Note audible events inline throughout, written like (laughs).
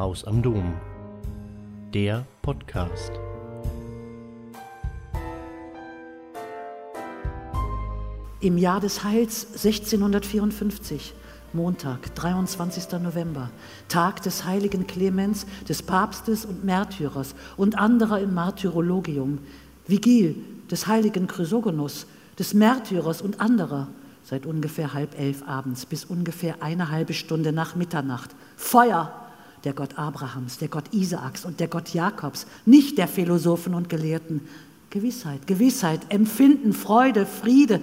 Haus am Dom. Der Podcast. Im Jahr des Heils 1654, Montag, 23. November, Tag des heiligen Clemens, des Papstes und Märtyrers und anderer im Martyrologium, Vigil des heiligen Chrysogonus, des Märtyrers und anderer, seit ungefähr halb elf abends bis ungefähr eine halbe Stunde nach Mitternacht. Feuer! Der Gott Abrahams, der Gott Isaaks und der Gott Jakobs, nicht der Philosophen und Gelehrten. Gewissheit, Gewissheit, Empfinden, Freude, Friede,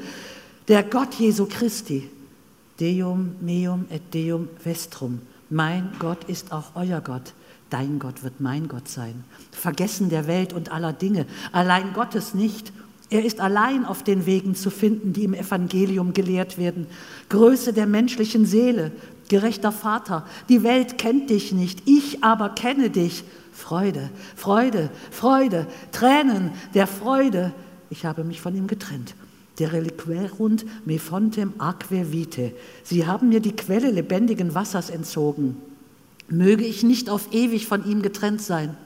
der Gott Jesu Christi. Deum meum et deum vestrum. Mein Gott ist auch euer Gott. Dein Gott wird mein Gott sein. Vergessen der Welt und aller Dinge, allein Gottes nicht. Er ist allein auf den Wegen zu finden, die im Evangelium gelehrt werden. Größe der menschlichen Seele, gerechter Vater, die Welt kennt dich nicht, ich aber kenne dich. Freude, Freude, Freude, Tränen der Freude. Ich habe mich von ihm getrennt. Der Reliquerunt me fontem aquae vitae. Sie haben mir die Quelle lebendigen Wassers entzogen. Möge ich nicht auf ewig von ihm getrennt sein.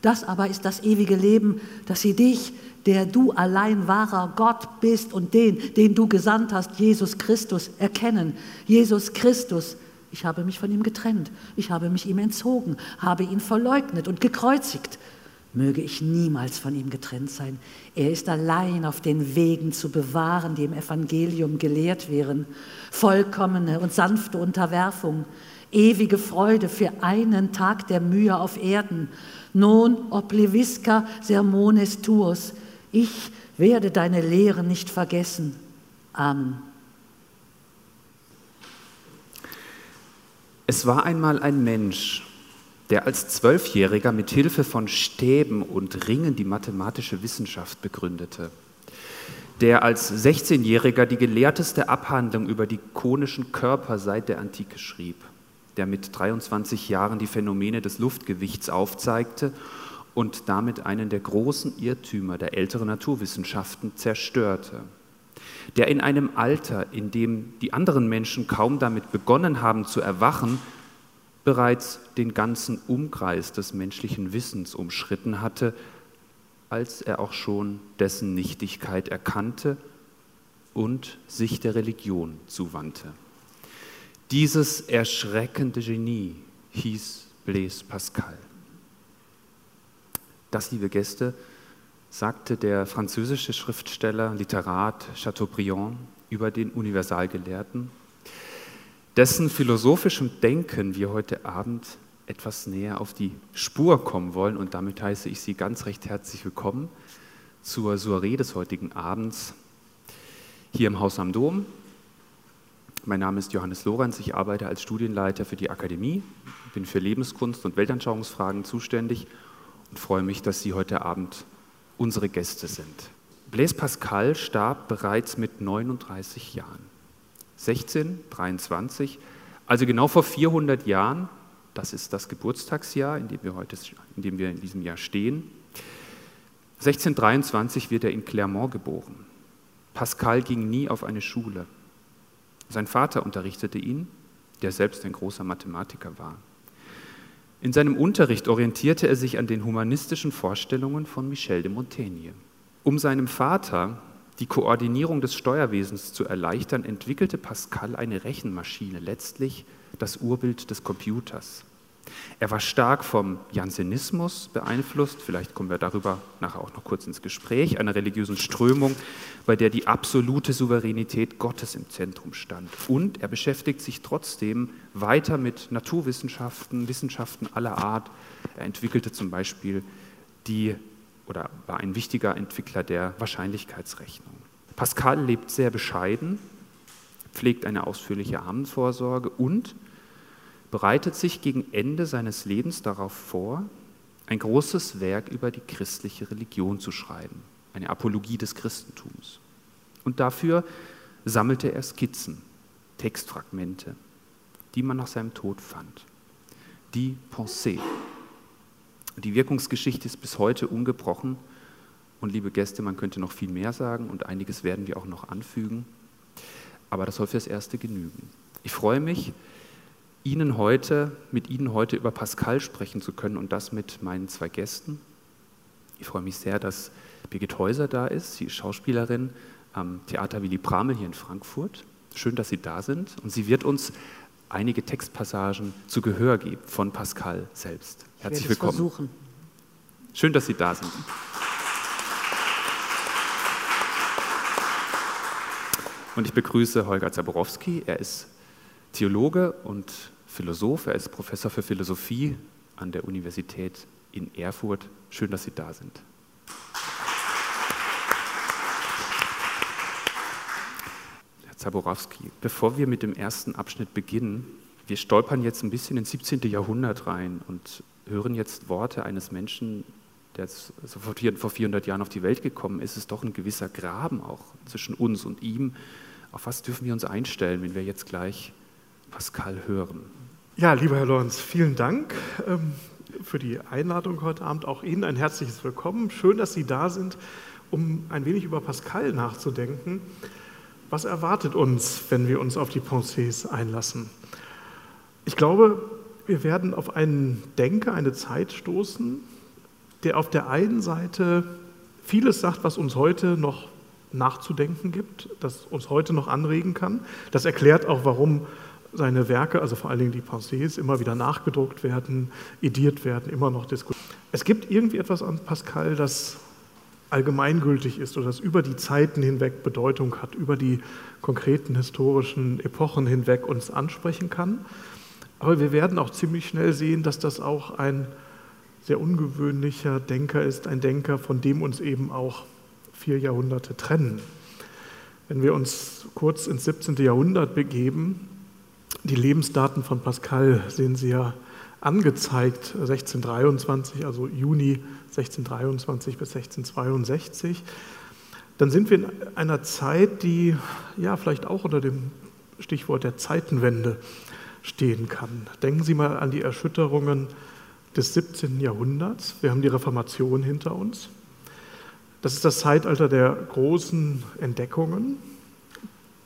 Das aber ist das ewige Leben, dass sie dich, der du allein wahrer Gott bist und den, den du gesandt hast, Jesus Christus, erkennen. Jesus Christus, ich habe mich von ihm getrennt, ich habe mich ihm entzogen, habe ihn verleugnet und gekreuzigt. Möge ich niemals von ihm getrennt sein. Er ist allein auf den Wegen zu bewahren, die im Evangelium gelehrt wären. Vollkommene und sanfte Unterwerfung, ewige Freude für einen Tag der Mühe auf Erden. Non oblivisca sermones tuos. Ich werde deine Lehren nicht vergessen. Amen. Es war einmal ein Mensch, der als Zwölfjähriger mit Hilfe von Stäben und Ringen die mathematische Wissenschaft begründete, der als 16-Jähriger die gelehrteste Abhandlung über die konischen Körper seit der Antike schrieb, der mit 23 Jahren die Phänomene des Luftgewichts aufzeigte und damit einen der großen Irrtümer der älteren Naturwissenschaften zerstörte, der in einem Alter, in dem die anderen Menschen kaum damit begonnen haben zu erwachen, bereits den ganzen Umkreis des menschlichen Wissens umschritten hatte, als er auch schon dessen Nichtigkeit erkannte und sich der Religion zuwandte. Dieses erschreckende Genie hieß Blaise Pascal. Das, liebe Gäste, sagte der französische Schriftsteller, Literat Chateaubriand über den Universalgelehrten dessen philosophischem Denken wir heute Abend etwas näher auf die Spur kommen wollen. Und damit heiße ich Sie ganz recht herzlich willkommen zur Soiree des heutigen Abends hier im Haus am Dom. Mein Name ist Johannes Lorenz, ich arbeite als Studienleiter für die Akademie, bin für Lebenskunst und Weltanschauungsfragen zuständig und freue mich, dass Sie heute Abend unsere Gäste sind. Blaise Pascal starb bereits mit 39 Jahren. 1623, also genau vor 400 Jahren, das ist das Geburtstagsjahr, in dem wir, heute, in dem wir in diesem Jahr stehen. 1623 wird er in Clermont geboren. Pascal ging nie auf eine Schule. Sein Vater unterrichtete ihn, der selbst ein großer Mathematiker war. In seinem Unterricht orientierte er sich an den humanistischen Vorstellungen von Michel de Montaigne. Um seinem Vater, die Koordinierung des Steuerwesens zu erleichtern, entwickelte Pascal eine Rechenmaschine, letztlich das Urbild des Computers. Er war stark vom Jansenismus beeinflusst, vielleicht kommen wir darüber nachher auch noch kurz ins Gespräch, einer religiösen Strömung, bei der die absolute Souveränität Gottes im Zentrum stand. Und er beschäftigt sich trotzdem weiter mit Naturwissenschaften, Wissenschaften aller Art. Er entwickelte zum Beispiel die oder war ein wichtiger Entwickler der Wahrscheinlichkeitsrechnung. Pascal lebt sehr bescheiden, pflegt eine ausführliche Armenvorsorge und bereitet sich gegen Ende seines Lebens darauf vor, ein großes Werk über die christliche Religion zu schreiben, eine Apologie des Christentums. Und dafür sammelte er Skizzen, Textfragmente, die man nach seinem Tod fand. Die Pensée, die Wirkungsgeschichte ist bis heute ungebrochen. Und liebe Gäste, man könnte noch viel mehr sagen und einiges werden wir auch noch anfügen. Aber das soll fürs Erste genügen. Ich freue mich, Ihnen heute, mit Ihnen heute über Pascal sprechen zu können und das mit meinen zwei Gästen. Ich freue mich sehr, dass Birgit Häuser da ist. Sie ist Schauspielerin am Theater Willy Bramel hier in Frankfurt. Schön, dass Sie da sind. Und sie wird uns einige Textpassagen zu Gehör geben von Pascal selbst. Herzlich willkommen. Versuchen. Schön, dass Sie da sind. Und ich begrüße Holger Zaborowski. Er ist Theologe und Philosoph. Er ist Professor für Philosophie an der Universität in Erfurt. Schön, dass Sie da sind. Zaborowski, bevor wir mit dem ersten Abschnitt beginnen, wir stolpern jetzt ein bisschen ins 17. Jahrhundert rein und hören jetzt Worte eines Menschen, der jetzt vor 400 Jahren auf die Welt gekommen ist. Es ist doch ein gewisser Graben auch zwischen uns und ihm. Auf was dürfen wir uns einstellen, wenn wir jetzt gleich Pascal hören? Ja, lieber Herr Lorenz, vielen Dank ähm, für die Einladung heute Abend. Auch Ihnen ein herzliches Willkommen. Schön, dass Sie da sind, um ein wenig über Pascal nachzudenken. Was erwartet uns, wenn wir uns auf die Pensées einlassen? Ich glaube, wir werden auf einen Denker, eine Zeit stoßen, der auf der einen Seite vieles sagt, was uns heute noch nachzudenken gibt, das uns heute noch anregen kann. Das erklärt auch, warum seine Werke, also vor allen Dingen die Pensées, immer wieder nachgedruckt werden, ediert werden, immer noch diskutiert. Es gibt irgendwie etwas an Pascal, das allgemeingültig ist oder das über die Zeiten hinweg Bedeutung hat, über die konkreten historischen Epochen hinweg uns ansprechen kann. Aber wir werden auch ziemlich schnell sehen, dass das auch ein sehr ungewöhnlicher Denker ist, ein Denker, von dem uns eben auch vier Jahrhunderte trennen. Wenn wir uns kurz ins 17. Jahrhundert begeben, die Lebensdaten von Pascal sehen Sie ja angezeigt, 1623, also Juni 1623 bis 1662, dann sind wir in einer Zeit, die ja vielleicht auch unter dem Stichwort der Zeitenwende stehen kann. Denken Sie mal an die Erschütterungen des 17. Jahrhunderts. Wir haben die Reformation hinter uns. Das ist das Zeitalter der großen Entdeckungen,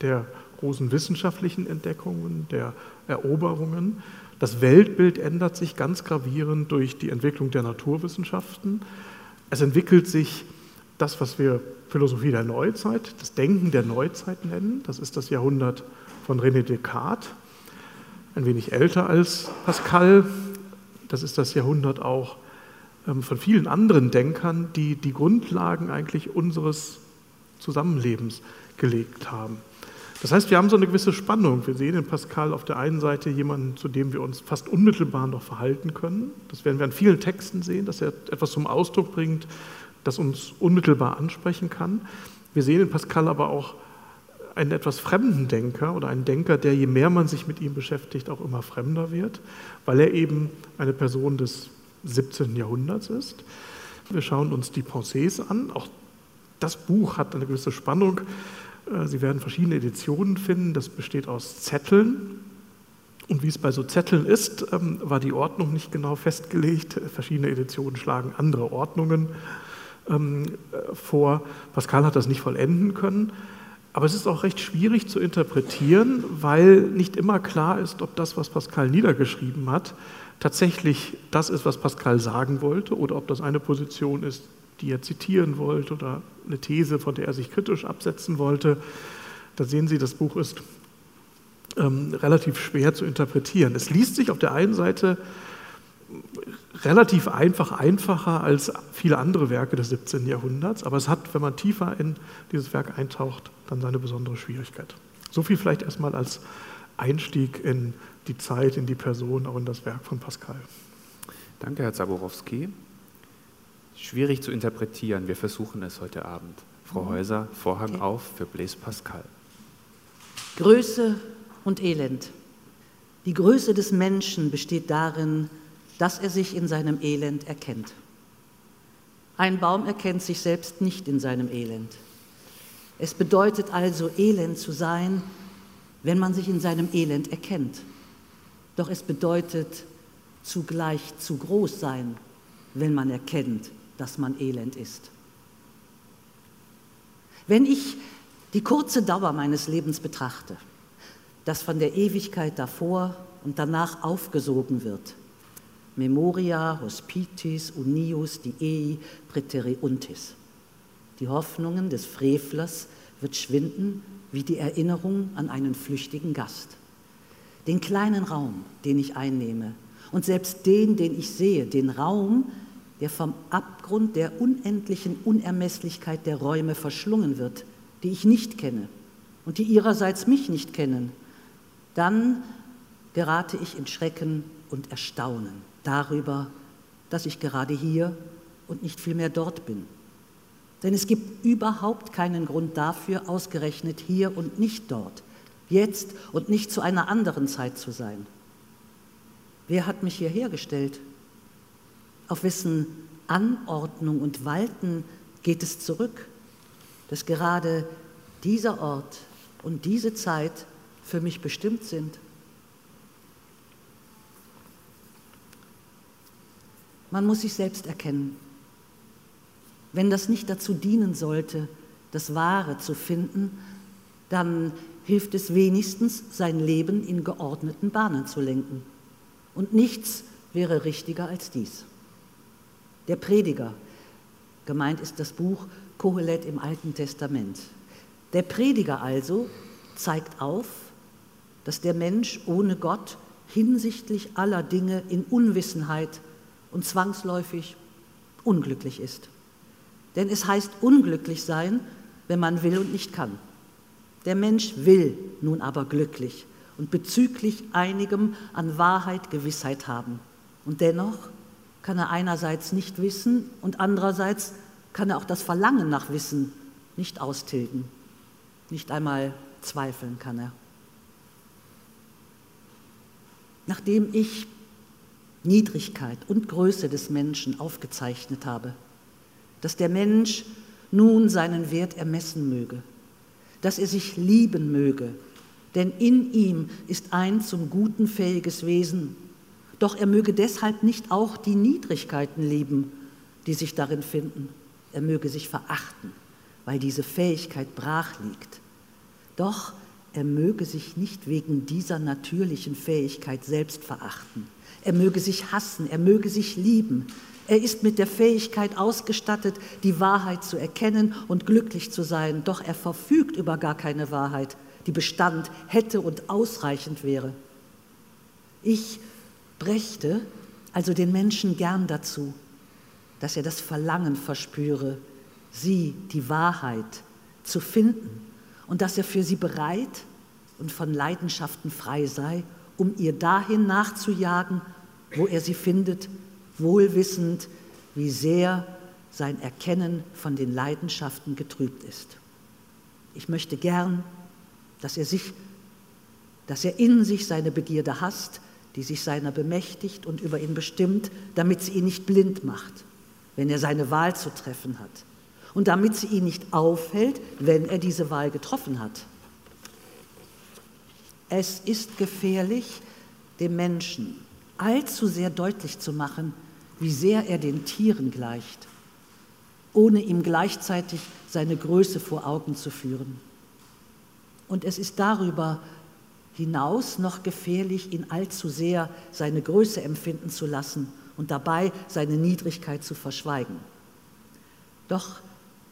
der großen wissenschaftlichen Entdeckungen, der Eroberungen. Das Weltbild ändert sich ganz gravierend durch die Entwicklung der Naturwissenschaften. Es entwickelt sich das, was wir Philosophie der Neuzeit, das Denken der Neuzeit nennen. Das ist das Jahrhundert von René Descartes, ein wenig älter als Pascal. Das ist das Jahrhundert auch ähm, von vielen anderen Denkern, die die Grundlagen eigentlich unseres Zusammenlebens gelegt haben. Das heißt, wir haben so eine gewisse Spannung. Wir sehen in Pascal auf der einen Seite jemanden, zu dem wir uns fast unmittelbar noch verhalten können. Das werden wir an vielen Texten sehen, dass er etwas zum Ausdruck bringt, das uns unmittelbar ansprechen kann. Wir sehen in Pascal aber auch einen etwas fremden Denker oder einen Denker, der je mehr man sich mit ihm beschäftigt, auch immer fremder wird, weil er eben eine Person des 17. Jahrhunderts ist. Wir schauen uns die Pensées an. Auch das Buch hat eine gewisse Spannung. Äh, Sie werden verschiedene Editionen finden. Das besteht aus Zetteln. Und wie es bei so Zetteln ist, ähm, war die Ordnung nicht genau festgelegt. (laughs) Verschiedene Editionen schlagen andere Ordnungen ähm, äh, vor. Pascal hat das nicht vollenden können. Aber es ist auch recht schwierig zu interpretieren, weil nicht immer klar ist, ob das, was Pascal niedergeschrieben hat, tatsächlich das ist, was Pascal sagen wollte, oder ob das eine Position ist, die er zitieren wollte oder eine These, von der er sich kritisch absetzen wollte. Da sehen Sie, das Buch ist ähm, relativ schwer zu interpretieren. Es liest sich auf der einen Seite relativ einfach, einfacher als viele andere Werke des 17. Jahrhunderts, aber es hat, wenn man tiefer in dieses Werk eintaucht, dann seine besondere Schwierigkeit. So viel vielleicht erstmal als Einstieg in die Zeit, in die Person, auch in das Werk von Pascal. Danke, Herr Zaborowski. Schwierig zu interpretieren, wir versuchen es heute Abend. Frau Häuser, Vorhang okay. auf für Blaise Pascal. Größe und Elend. Die Größe des Menschen besteht darin, dass er sich in seinem Elend erkennt. Ein Baum erkennt sich selbst nicht in seinem Elend. Es bedeutet also, elend zu sein, wenn man sich in seinem Elend erkennt. Doch es bedeutet zugleich zu groß sein, wenn man erkennt, dass man elend ist. Wenn ich die kurze Dauer meines Lebens betrachte, das von der Ewigkeit davor und danach aufgesogen wird. Memoria, hospitis, unius, diei, preteriuntis. Die Hoffnungen des Frevlers wird schwinden wie die Erinnerung an einen flüchtigen Gast. Den kleinen Raum, den ich einnehme, und selbst den, den ich sehe, den Raum, der vom Abgrund der unendlichen Unermesslichkeit der Räume verschlungen wird, die ich nicht kenne und die ihrerseits mich nicht kennen, dann gerate ich in Schrecken und Erstaunen darüber, dass ich gerade hier und nicht vielmehr dort bin. Denn es gibt überhaupt keinen Grund dafür, ausgerechnet hier und nicht dort, jetzt und nicht zu einer anderen Zeit zu sein. Wer hat mich hierher gestellt? Auf wessen Anordnung und Walten geht es zurück, dass gerade dieser Ort und diese Zeit für mich bestimmt sind? Man muss sich selbst erkennen. Wenn das nicht dazu dienen sollte, das Wahre zu finden, dann hilft es wenigstens, sein Leben in geordneten Bahnen zu lenken. Und nichts wäre richtiger als dies. Der Prediger, gemeint ist das Buch Kohelet im Alten Testament. Der Prediger also zeigt auf, dass der Mensch ohne Gott hinsichtlich aller Dinge in Unwissenheit und zwangsläufig unglücklich ist. Denn es heißt unglücklich sein, wenn man will und nicht kann. Der Mensch will nun aber glücklich und bezüglich einigem an Wahrheit Gewissheit haben. Und dennoch kann er einerseits nicht wissen und andererseits kann er auch das Verlangen nach Wissen nicht austilgen. Nicht einmal zweifeln kann er. Nachdem ich Niedrigkeit und Größe des Menschen aufgezeichnet habe, dass der Mensch nun seinen Wert ermessen möge, dass er sich lieben möge, denn in ihm ist ein zum Guten fähiges Wesen, doch er möge deshalb nicht auch die Niedrigkeiten lieben, die sich darin finden, er möge sich verachten, weil diese Fähigkeit brach liegt. Doch er möge sich nicht wegen dieser natürlichen Fähigkeit selbst verachten. Er möge sich hassen, er möge sich lieben, er ist mit der Fähigkeit ausgestattet, die Wahrheit zu erkennen und glücklich zu sein, doch er verfügt über gar keine Wahrheit, die Bestand hätte und ausreichend wäre. Ich brächte also den Menschen gern dazu, dass er das Verlangen verspüre, sie, die Wahrheit, zu finden und dass er für sie bereit und von Leidenschaften frei sei, um ihr dahin nachzujagen, wo er sie findet wohlwissend, wie sehr sein Erkennen von den Leidenschaften getrübt ist. Ich möchte gern, dass er sich, dass er in sich seine Begierde hasst, die sich seiner bemächtigt und über ihn bestimmt, damit sie ihn nicht blind macht, wenn er seine Wahl zu treffen hat. Und damit sie ihn nicht aufhält, wenn er diese Wahl getroffen hat. Es ist gefährlich, dem Menschen allzu sehr deutlich zu machen, wie sehr er den Tieren gleicht, ohne ihm gleichzeitig seine Größe vor Augen zu führen. Und es ist darüber hinaus noch gefährlich, ihn allzu sehr seine Größe empfinden zu lassen und dabei seine Niedrigkeit zu verschweigen. Doch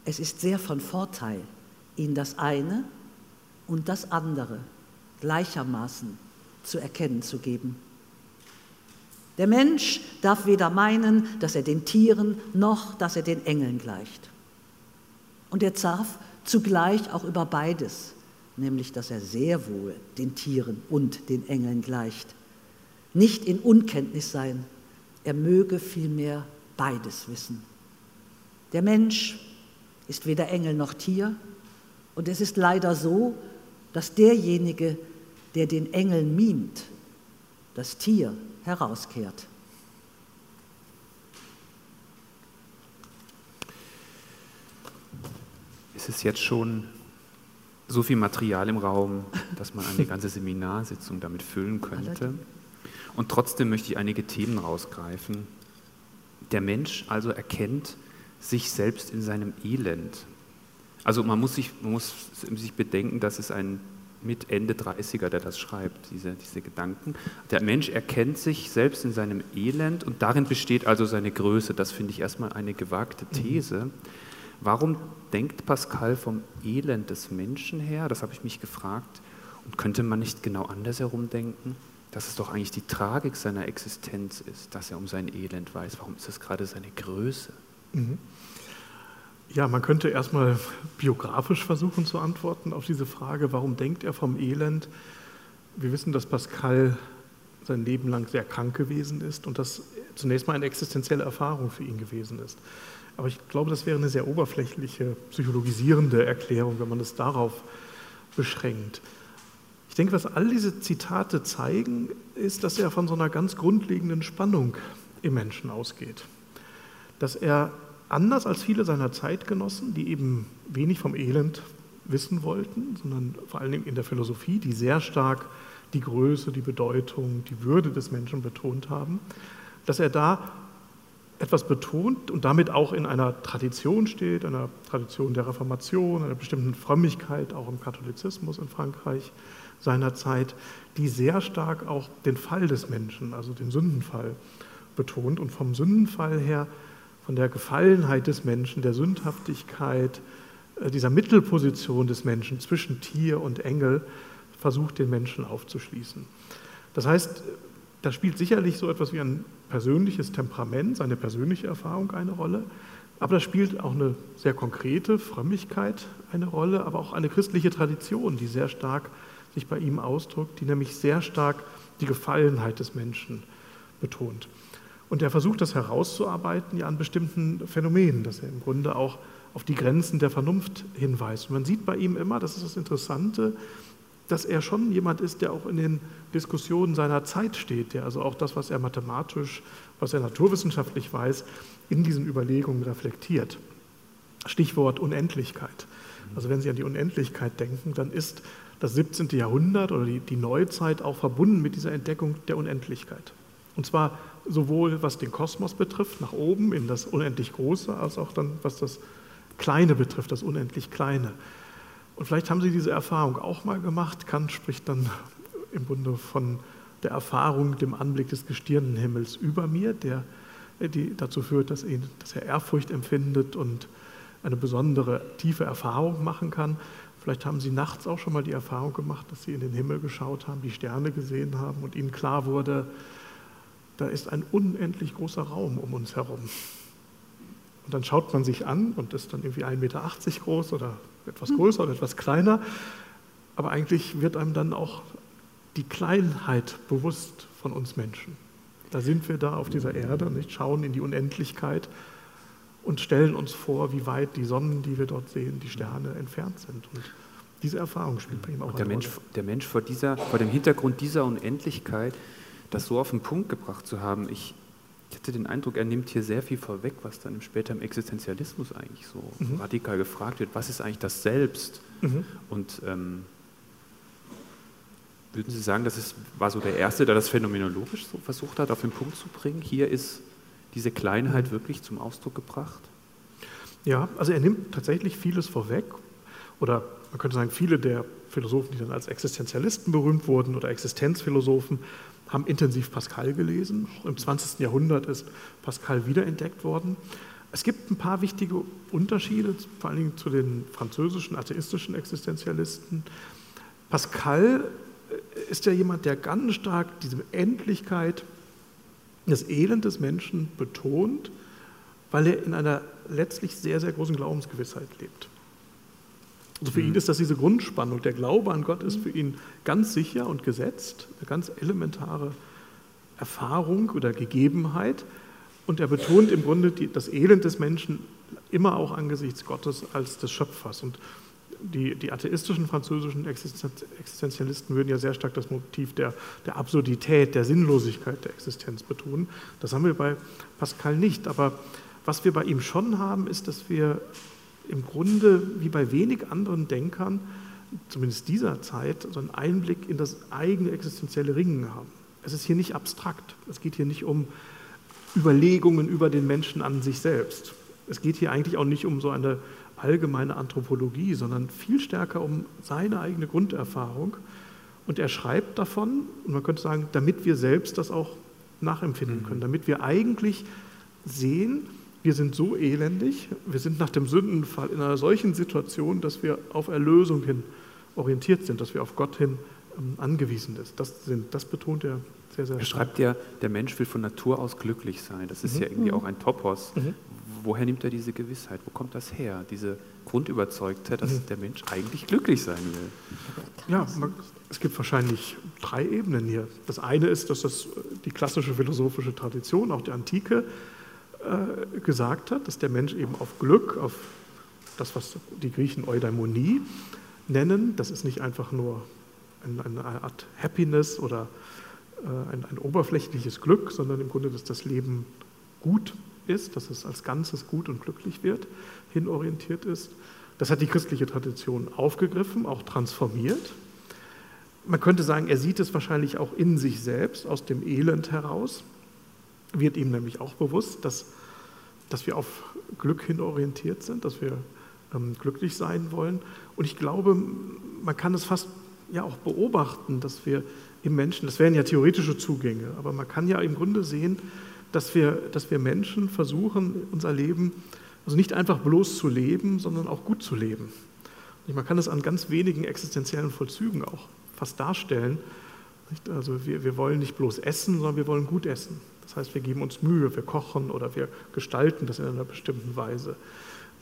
es ist sehr von Vorteil, ihn das eine und das andere gleichermaßen zu erkennen zu geben. Der Mensch darf weder meinen, dass er den Tieren noch, dass er den Engeln gleicht. Und er darf zugleich auch über beides, nämlich dass er sehr wohl den Tieren und den Engeln gleicht, nicht in Unkenntnis sein. Er möge vielmehr beides wissen. Der Mensch ist weder Engel noch Tier und es ist leider so, dass derjenige, der den Engeln mimt, das Tier herauskehrt. Ist es jetzt schon so viel Material im Raum, dass man eine ganze Seminarsitzung damit füllen könnte? Und trotzdem möchte ich einige Themen rausgreifen. Der Mensch also erkennt sich selbst in seinem Elend. Also man muss sich, man muss sich bedenken, dass es ein mit Ende 30er, der das schreibt, diese, diese Gedanken. Der Mensch erkennt sich selbst in seinem Elend und darin besteht also seine Größe. Das finde ich erstmal eine gewagte mhm. Warum denkt Pascal vom Elend des Menschen her? Das habe ich mich gefragt. Und könnte man nicht genau andersherum denken? Dass es doch eigentlich die Tragik seiner Existenz ist, dass er um sein Elend weiß. Warum ist es gerade seine Größe? Mhm. Ja, man könnte erstmal biografisch versuchen zu antworten auf diese Frage, warum denkt er vom Elend? Wir wissen, dass Pascal sein Leben lang sehr krank gewesen ist und das zunächst mal eine existenzielle Erfahrung für ihn gewesen ist. Aber ich glaube, das wäre eine sehr oberflächliche, psychologisierende Erklärung, wenn man es darauf beschränkt. Ich denke, was all diese Zitate zeigen, ist, dass er von so einer ganz grundlegenden Spannung im Menschen ausgeht. Dass er anders als viele seiner Zeitgenossen, die eben wenig vom Elend wissen wollten, sondern vor allen Dingen in der Philosophie, die sehr stark die Größe, die Bedeutung, die Würde des Menschen betont haben, dass er da etwas betont und damit auch in einer Tradition steht, einer Tradition der Reformation, einer bestimmten Frömmigkeit, auch im Katholizismus in Frankreich seiner Zeit, die sehr stark auch den Fall des Menschen, also den Sündenfall, betont und vom Sündenfall her von der Gefallenheit des Menschen, der Sündhaftigkeit, äh, dieser Mittelposition des Menschen zwischen Tier und Engel versucht, den Menschen aufzuschließen. Das heißt, da spielt sicherlich so etwas wie ein persönliches Temperament, seine persönliche Erfahrung eine Rolle, aber da spielt auch eine sehr konkrete Frömmigkeit eine Rolle, aber auch eine christliche Tradition, die sehr stark sich bei ihm ausdrückt, die nämlich sehr stark die Gefallenheit des Menschen betont. Und er versucht das herauszuarbeiten ja an bestimmten Phänomenen, dass er im Grunde auch auf die Grenzen der Vernunft hinweist. Und man sieht bei ihm immer, das ist das Interessante, dass er schon jemand ist, der auch in den Diskussionen seiner Zeit steht, der also auch das, was er mathematisch, was er naturwissenschaftlich weiß, in diesen Überlegungen reflektiert. Stichwort Unendlichkeit. Also wenn Sie an die Unendlichkeit denken, dann ist das 17. Jahrhundert oder die, die Neuzeit auch verbunden mit dieser Entdeckung der Unendlichkeit. Und zwar sowohl was den Kosmos betrifft, nach oben in das unendlich Große, als auch dann was das Kleine betrifft, das unendlich Kleine. Und vielleicht haben Sie diese Erfahrung auch mal gemacht. Kant spricht dann im Grunde von der Erfahrung, dem Anblick des Gestirnenhimmels über mir, der die dazu führt, dass, ihn, dass er Ehrfurcht empfindet und eine besondere tiefe Erfahrung machen kann. Vielleicht haben Sie nachts auch schon mal die Erfahrung gemacht, dass Sie in den Himmel geschaut haben, die Sterne gesehen haben und Ihnen klar wurde, da ist ein unendlich großer Raum um uns herum. Und dann schaut man sich an und ist dann irgendwie 1,80 Meter groß oder etwas größer oder etwas kleiner. Aber eigentlich wird einem dann auch die Kleinheit bewusst von uns Menschen. Da sind wir da auf dieser Erde, nicht? schauen in die Unendlichkeit und stellen uns vor, wie weit die Sonnen, die wir dort sehen, die Sterne entfernt sind. Und diese Erfahrung spielt bei ihm auch und der eine Mensch, Rolle. Der Mensch vor, dieser, vor dem Hintergrund dieser Unendlichkeit das so auf den Punkt gebracht zu haben, ich, ich hatte den Eindruck, er nimmt hier sehr viel vorweg, was dann später im Existenzialismus eigentlich so mhm. radikal gefragt wird. Was ist eigentlich das Selbst? Mhm. Und ähm, würden Sie sagen, das ist, war so der Erste, der das phänomenologisch so versucht hat, auf den Punkt zu bringen? Hier ist diese Kleinheit mhm. wirklich zum Ausdruck gebracht? Ja, also er nimmt tatsächlich vieles vorweg. Oder man könnte sagen, viele der Philosophen, die dann als Existenzialisten berühmt wurden oder Existenzphilosophen, haben intensiv Pascal gelesen. Im 20. Jahrhundert ist Pascal wiederentdeckt worden. Es gibt ein paar wichtige Unterschiede, vor allen Dingen zu den französischen atheistischen Existenzialisten. Pascal äh, ist ja jemand, der ganz stark diese Endlichkeit, das Elend des Menschen betont, weil er in einer letztlich sehr, sehr großen Glaubensgewissheit lebt. Also für ihn mhm. ist das diese Grundspannung. Der Glaube an Gott ist für ihn ganz sicher und gesetzt, eine ganz elementare Erfahrung oder Gegebenheit. Und er betont im Grunde die, das Elend des Menschen immer auch angesichts Gottes als des Schöpfers. Und die, die atheistischen französischen Existenzialisten würden ja sehr stark das Motiv der, der Absurdität, der Sinnlosigkeit der Existenz betonen. Das haben wir bei Pascal nicht. Aber was wir bei ihm schon haben, ist, dass wir im Grunde wie bei wenig anderen Denkern, zumindest dieser Zeit, so einen Einblick in das eigene existenzielle Ringen haben. Es ist hier nicht abstrakt. Es geht hier nicht um Überlegungen über den Menschen an sich selbst. Es geht hier eigentlich auch nicht um so eine allgemeine Anthropologie, sondern viel stärker um seine eigene Grunderfahrung. Und er schreibt davon, und man könnte sagen, damit wir selbst das auch nachempfinden können, damit wir eigentlich sehen, wir sind so elendig, wir sind nach dem Sündenfall in einer solchen Situation, dass wir auf Erlösung hin orientiert sind, dass wir auf Gott hin ähm, angewiesen sind. Das, sind, das betont er sehr, sehr Er schreibt ja, der Mensch will von Natur aus glücklich sein. Das ist ja irgendwie auch ein Topos. Woher nimmt er diese Gewissheit? Wo kommt das her? Diese Grundüberzeugtheit, dass der Mensch eigentlich glücklich sein will. Ja, man, es gibt wahrscheinlich drei Ebenen hier. Das eine ist, dass das die klassische philosophische Tradition, auch die Antike, äh, gesagt hat, dass der Mensch eben auf Glück, auf das, was die Griechen Eudaimonie nennen, das ist nicht einfach nur eine, Art Happiness oder äh, ein, ein oberflächliches Glück, sondern im Grunde, dass das Leben gut ist, dass es als Ganzes gut und glücklich wird, hinorientiert ist. Das hat die christliche Tradition aufgegriffen, auch transformiert. Man könnte sagen, er sieht es wahrscheinlich auch in sich selbst, aus dem Elend heraus, wird ihm nämlich auch bewusst, dass, dass wir auf Glück hinorientiert sind, dass wir ähm, glücklich sein wollen. Und ich glaube, man kann es fast ja auch beobachten, dass wir im Menschen, das wären ja theoretische Zugänge, aber man kann ja im Grunde sehen, dass wir, dass wir Menschen versuchen, unser Leben also nicht einfach bloß zu leben, sondern auch gut zu leben. Und man kann es an ganz wenigen existenziellen Vollzügen auch fast darstellen. Also wir, wir wollen nicht bloß essen, sondern wir wollen gut essen. Das heißt, wir geben uns Mühe, wir kochen oder wir gestalten das in einer bestimmten Weise.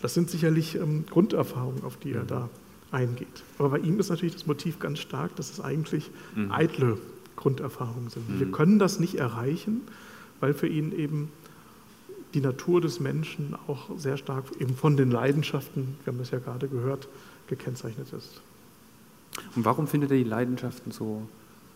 Das sind sicherlich ähm, Grunderfahrungen, auf die er da eingeht. Aber bei ihm ist natürlich das Motiv ganz stark, dass es eigentlich mhm. eitle Grunderfahrungen sind. Mhm. Wir können das nicht erreichen, weil für ihn eben die Natur des Menschen auch sehr stark eben von den Leidenschaften, wir haben das ja gerade gehört, gekennzeichnet ist. Und warum findet er die Leidenschaften so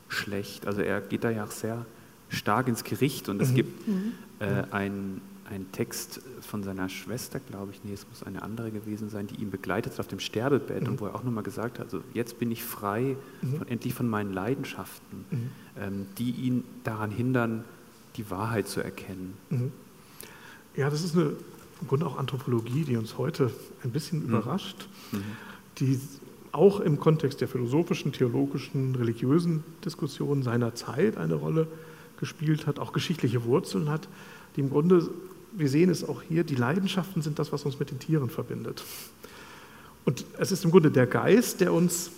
schlecht? Also er geht da ja auch sehr stark ins Gericht und es mhm. gibt mhm. äh, ein ein Text von seiner Schwester, glaube ich, nee, es muss eine andere gewesen sein, die ihn begleitet auf dem Sterbebett mhm. und wo er auch nochmal gesagt hat, also jetzt bin ich frei, mhm. von, endlich von meinen Leidenschaften, mhm. ähm, die ihn daran hindern, die Wahrheit zu erkennen. Mhm. Ja, das ist eine, im Grunde auch Anthropologie, die uns heute ein bisschen mhm. überrascht, mhm. die auch im Kontext der philosophischen, theologischen, religiösen Diskussionen seiner Zeit eine Rolle gespielt hat, auch geschichtliche Wurzeln hat, die im Grunde wir sehen es auch hier, die Leidenschaften sind das, was uns mit den Tieren verbindet. Und es ist im Grunde der Geist, der uns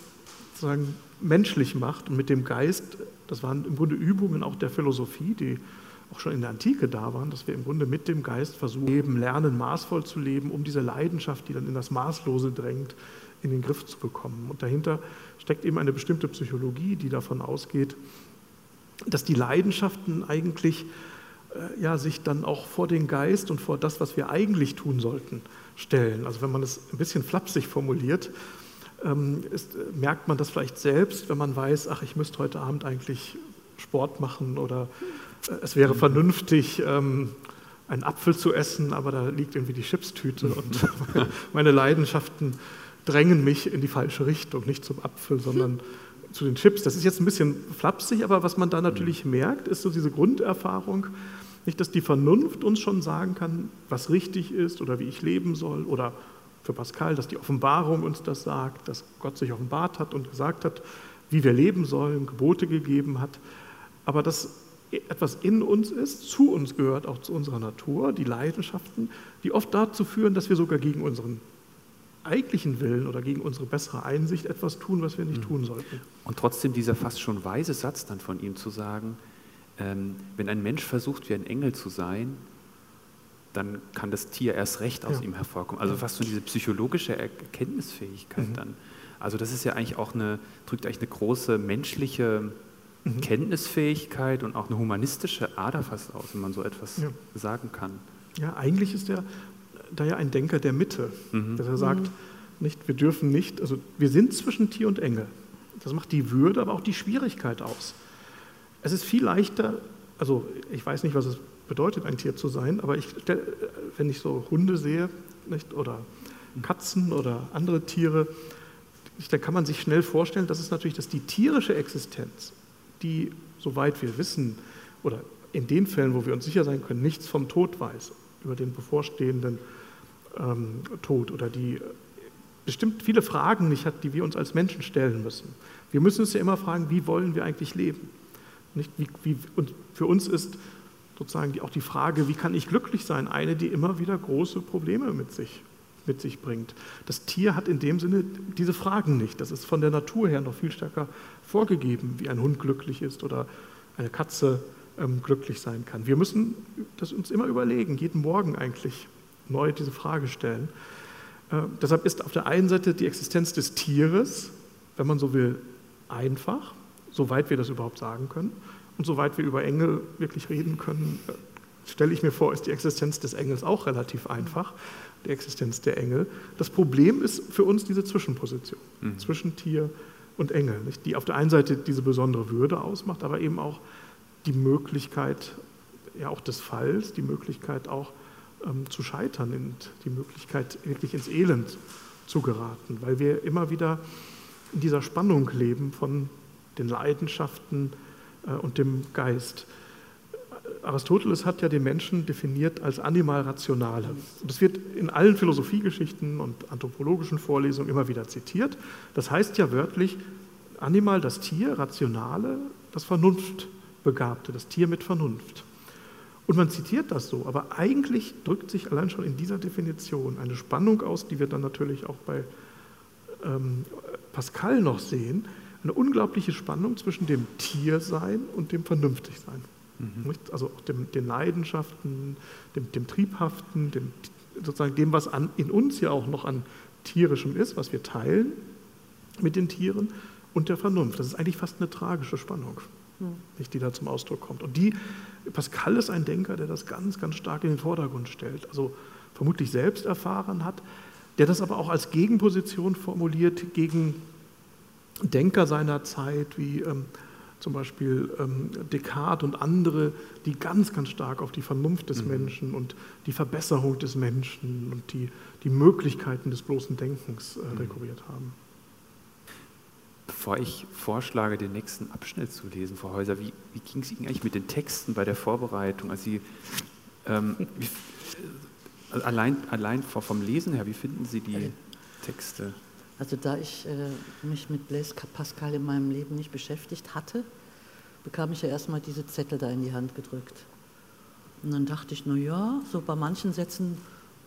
sozusagen menschlich macht. Und mit dem Geist, das waren im Grunde Übungen auch der Philosophie, die auch schon in der Antike da waren, dass wir im Grunde mit dem Geist versuchen, leben, lernen, maßvoll zu leben, um diese Leidenschaft, die dann in das Maßlose drängt, in den Griff zu bekommen. Und dahinter steckt eben eine bestimmte Psychologie, die davon ausgeht, dass die Leidenschaften eigentlich äh, ja, sich dann auch vor den Geist und vor das, was wir eigentlich tun sollten, stellen. Also wenn man es ein bisschen flapsig formuliert, ähm, ist, merkt man das vielleicht selbst, wenn man weiß, ach, ich müsste heute Abend eigentlich Sport machen oder äh, es wäre vernünftig, ähm, einen Apfel zu essen, aber da liegt irgendwie die Chipstüte und (laughs) meine Leidenschaften drängen mich in die falsche Richtung, nicht zum Apfel, sondern (laughs) zu den Chips. Das ist jetzt ein bisschen flapsig, aber was man da natürlich merkt, ist so diese Grunderfahrung, nicht, dass die Vernunft uns schon sagen kann, was richtig ist oder wie ich leben soll oder für Pascal, dass die Offenbarung uns das sagt, dass Gott sich offenbart hat und gesagt hat, wie wir leben sollen, Gebote gegeben hat, aber dass etwas in uns ist, zu uns gehört, auch zu unserer Natur, die Leidenschaften, die oft dazu führen, dass wir sogar gegen unseren eigentlichen Willen oder gegen unsere bessere Einsicht etwas tun, was wir nicht mhm. tun sollten. Und trotzdem dieser fast schon weise Satz dann von ihm zu sagen, ähm, wenn ein Mensch versucht, wie ein Engel zu sein, dann kann das Tier erst recht aus ja. ihm hervorkommen. Also fast so diese psychologische Erkenntnisfähigkeit mhm. dann. Also das ist ja eigentlich auch eine, drückt eigentlich eine große menschliche mhm. Kenntnisfähigkeit und auch eine humanistische Ader fast aus, wenn man so etwas ja. sagen kann. Ja, eigentlich ist er da ja ein Denker der Mitte, mhm. dass er sagt, nicht, wir dürfen nicht, also wir sind zwischen Tier und Engel. Das macht die Würde, aber auch die Schwierigkeit aus. Es ist viel leichter, also ich weiß nicht, was es bedeutet, ein Tier zu sein, aber ich, wenn ich so Hunde sehe nicht, oder Katzen oder andere Tiere, da kann man sich schnell vorstellen, dass es natürlich, dass die tierische Existenz, die, soweit wir wissen, oder in den Fällen, wo wir uns sicher sein können, nichts vom Tod weiß, über den bevorstehenden ähm, Tod oder die bestimmt viele Fragen nicht hat, die wir uns als Menschen stellen müssen. Wir müssen uns ja immer fragen, wie wollen wir eigentlich leben? Nicht, wie, wie, und für uns ist sozusagen die, auch die Frage, wie kann ich glücklich sein, eine, die immer wieder große Probleme mit sich, mit sich bringt. Das Tier hat in dem Sinne diese Fragen nicht. Das ist von der Natur her noch viel stärker vorgegeben, wie ein Hund glücklich ist oder eine Katze ähm, glücklich sein kann. Wir müssen das uns immer überlegen, jeden Morgen eigentlich neu diese Frage stellen. Äh, deshalb ist auf der einen Seite die Existenz des Tieres, wenn man so will, einfach, soweit wir das überhaupt sagen können. Und soweit wir über Engel wirklich reden können, äh, stelle ich mir vor, ist die Existenz des Engels auch relativ einfach, die Existenz der Engel. Das Problem ist für uns diese Zwischenposition mhm. zwischen Tier und Engel, nicht? die auf der einen Seite diese besondere Würde ausmacht, aber eben auch die Möglichkeit ja auch des Falls, die Möglichkeit auch ähm, zu scheitern, und die Möglichkeit wirklich ins Elend zu geraten, weil wir immer wieder in dieser Spannung leben von den Leidenschaften äh, und dem Geist. Aristoteles hat ja den Menschen definiert als Animalrationale. Das wird in allen Philosophiegeschichten und anthropologischen Vorlesungen immer wieder zitiert. Das heißt ja wörtlich, Animal, das Tier, Rationale, das Vernunftbegabte, das Tier mit Vernunft. Und man zitiert das so, aber eigentlich drückt sich allein schon in dieser Definition eine Spannung aus, die wir dann natürlich auch bei ähm, Pascal noch sehen, eine unglaubliche Spannung zwischen dem Tiersein und dem Vernünftigsein. Mhm. Also auch dem, den Leidenschaften, dem, dem Triebhaften, dem, sozusagen dem, was an, in uns ja auch noch an tierischem ist, was wir teilen mit den Tieren und der Vernunft. Das ist eigentlich fast eine tragische Spannung, mhm. nicht, die da zum Ausdruck kommt. Und die, Pascal ist ein Denker, der das ganz, ganz stark in den Vordergrund stellt, also vermutlich selbst erfahren hat, der das aber auch als Gegenposition formuliert gegen Denker seiner Zeit wie ähm, zum Beispiel ähm, Descartes und andere, die ganz, ganz stark auf die Vernunft des mhm. Menschen und die Verbesserung des Menschen und die, die Möglichkeiten des bloßen Denkens äh, mhm. rekurriert haben. Bevor ich vorschlage, den nächsten Abschnitt zu lesen, Frau Häuser, wie, wie ging es Ihnen eigentlich mit den Texten bei der Vorbereitung? Also Sie, ähm, wie, äh, allein, allein vom Lesen her, wie finden Sie die Texte? Also da ich äh, mich mit Blaise Pascal in meinem Leben nicht beschäftigt hatte, bekam ich ja erstmal diese Zettel da in die Hand gedrückt. Und dann dachte ich, na ja, so bei manchen Sätzen,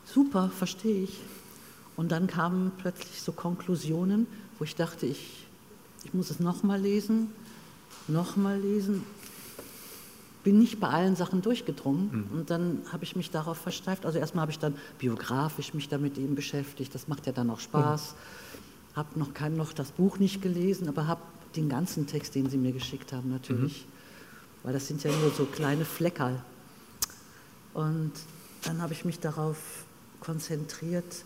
super, verstehe ich. Und dann kamen plötzlich so Konklusionen, wo ich dachte, ich, ich muss es nochmal lesen, nochmal lesen bin nicht bei allen Sachen durchgedrungen mhm. und dann habe ich mich darauf versteift. Also erstmal habe ich dann biografisch mich damit eben beschäftigt, das macht ja dann auch Spaß. Mhm. Habe noch, kein, noch das Buch nicht gelesen, aber habe den ganzen Text, den Sie mir geschickt haben, natürlich, mhm. weil das sind ja nur so kleine Fleckerl. Und dann habe ich mich darauf konzentriert.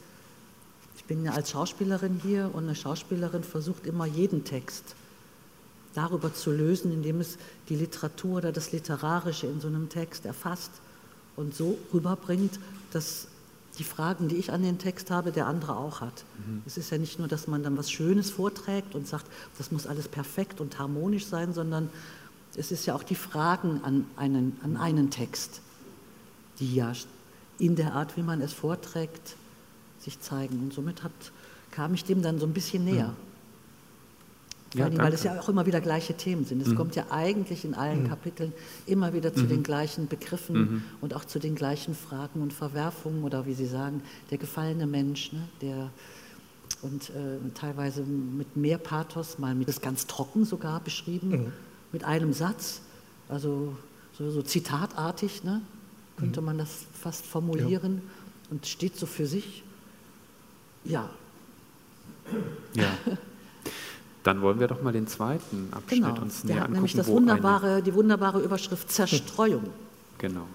Ich bin ja als Schauspielerin hier und eine Schauspielerin versucht immer jeden Text darüber zu lösen, indem es die Literatur oder das Literarische in so einem Text erfasst und so rüberbringt, dass die Fragen, die ich an den Text habe, der andere auch hat. Mhm. Es ist ja nicht nur, dass man dann was Schönes vorträgt und sagt, das muss alles perfekt und harmonisch sein, sondern es ist ja auch die Fragen an einen, an einen Text, die ja in der Art, wie man es vorträgt, sich zeigen. Und somit hat, kam ich dem dann so ein bisschen näher. Mhm. Ja, allem, weil es ja auch immer wieder gleiche Themen sind. Es mhm. kommt ja eigentlich in allen mhm. Kapiteln immer wieder zu mhm. den gleichen Begriffen mhm. und auch zu den gleichen Fragen und Verwerfungen oder wie Sie sagen, der gefallene Mensch, ne, der und äh, teilweise mit mehr Pathos, mal mit das ganz trocken sogar beschrieben, mhm. mit einem Satz, also so, so zitatartig, ne, könnte mhm. man das fast formulieren ja. und steht so für sich. Ja. Ja. Dann wollen wir doch mal den zweiten Abschnitt genau. uns näher Der hat angucken. Nämlich das wunderbare, die wunderbare Überschrift Zerstreuung. Genau.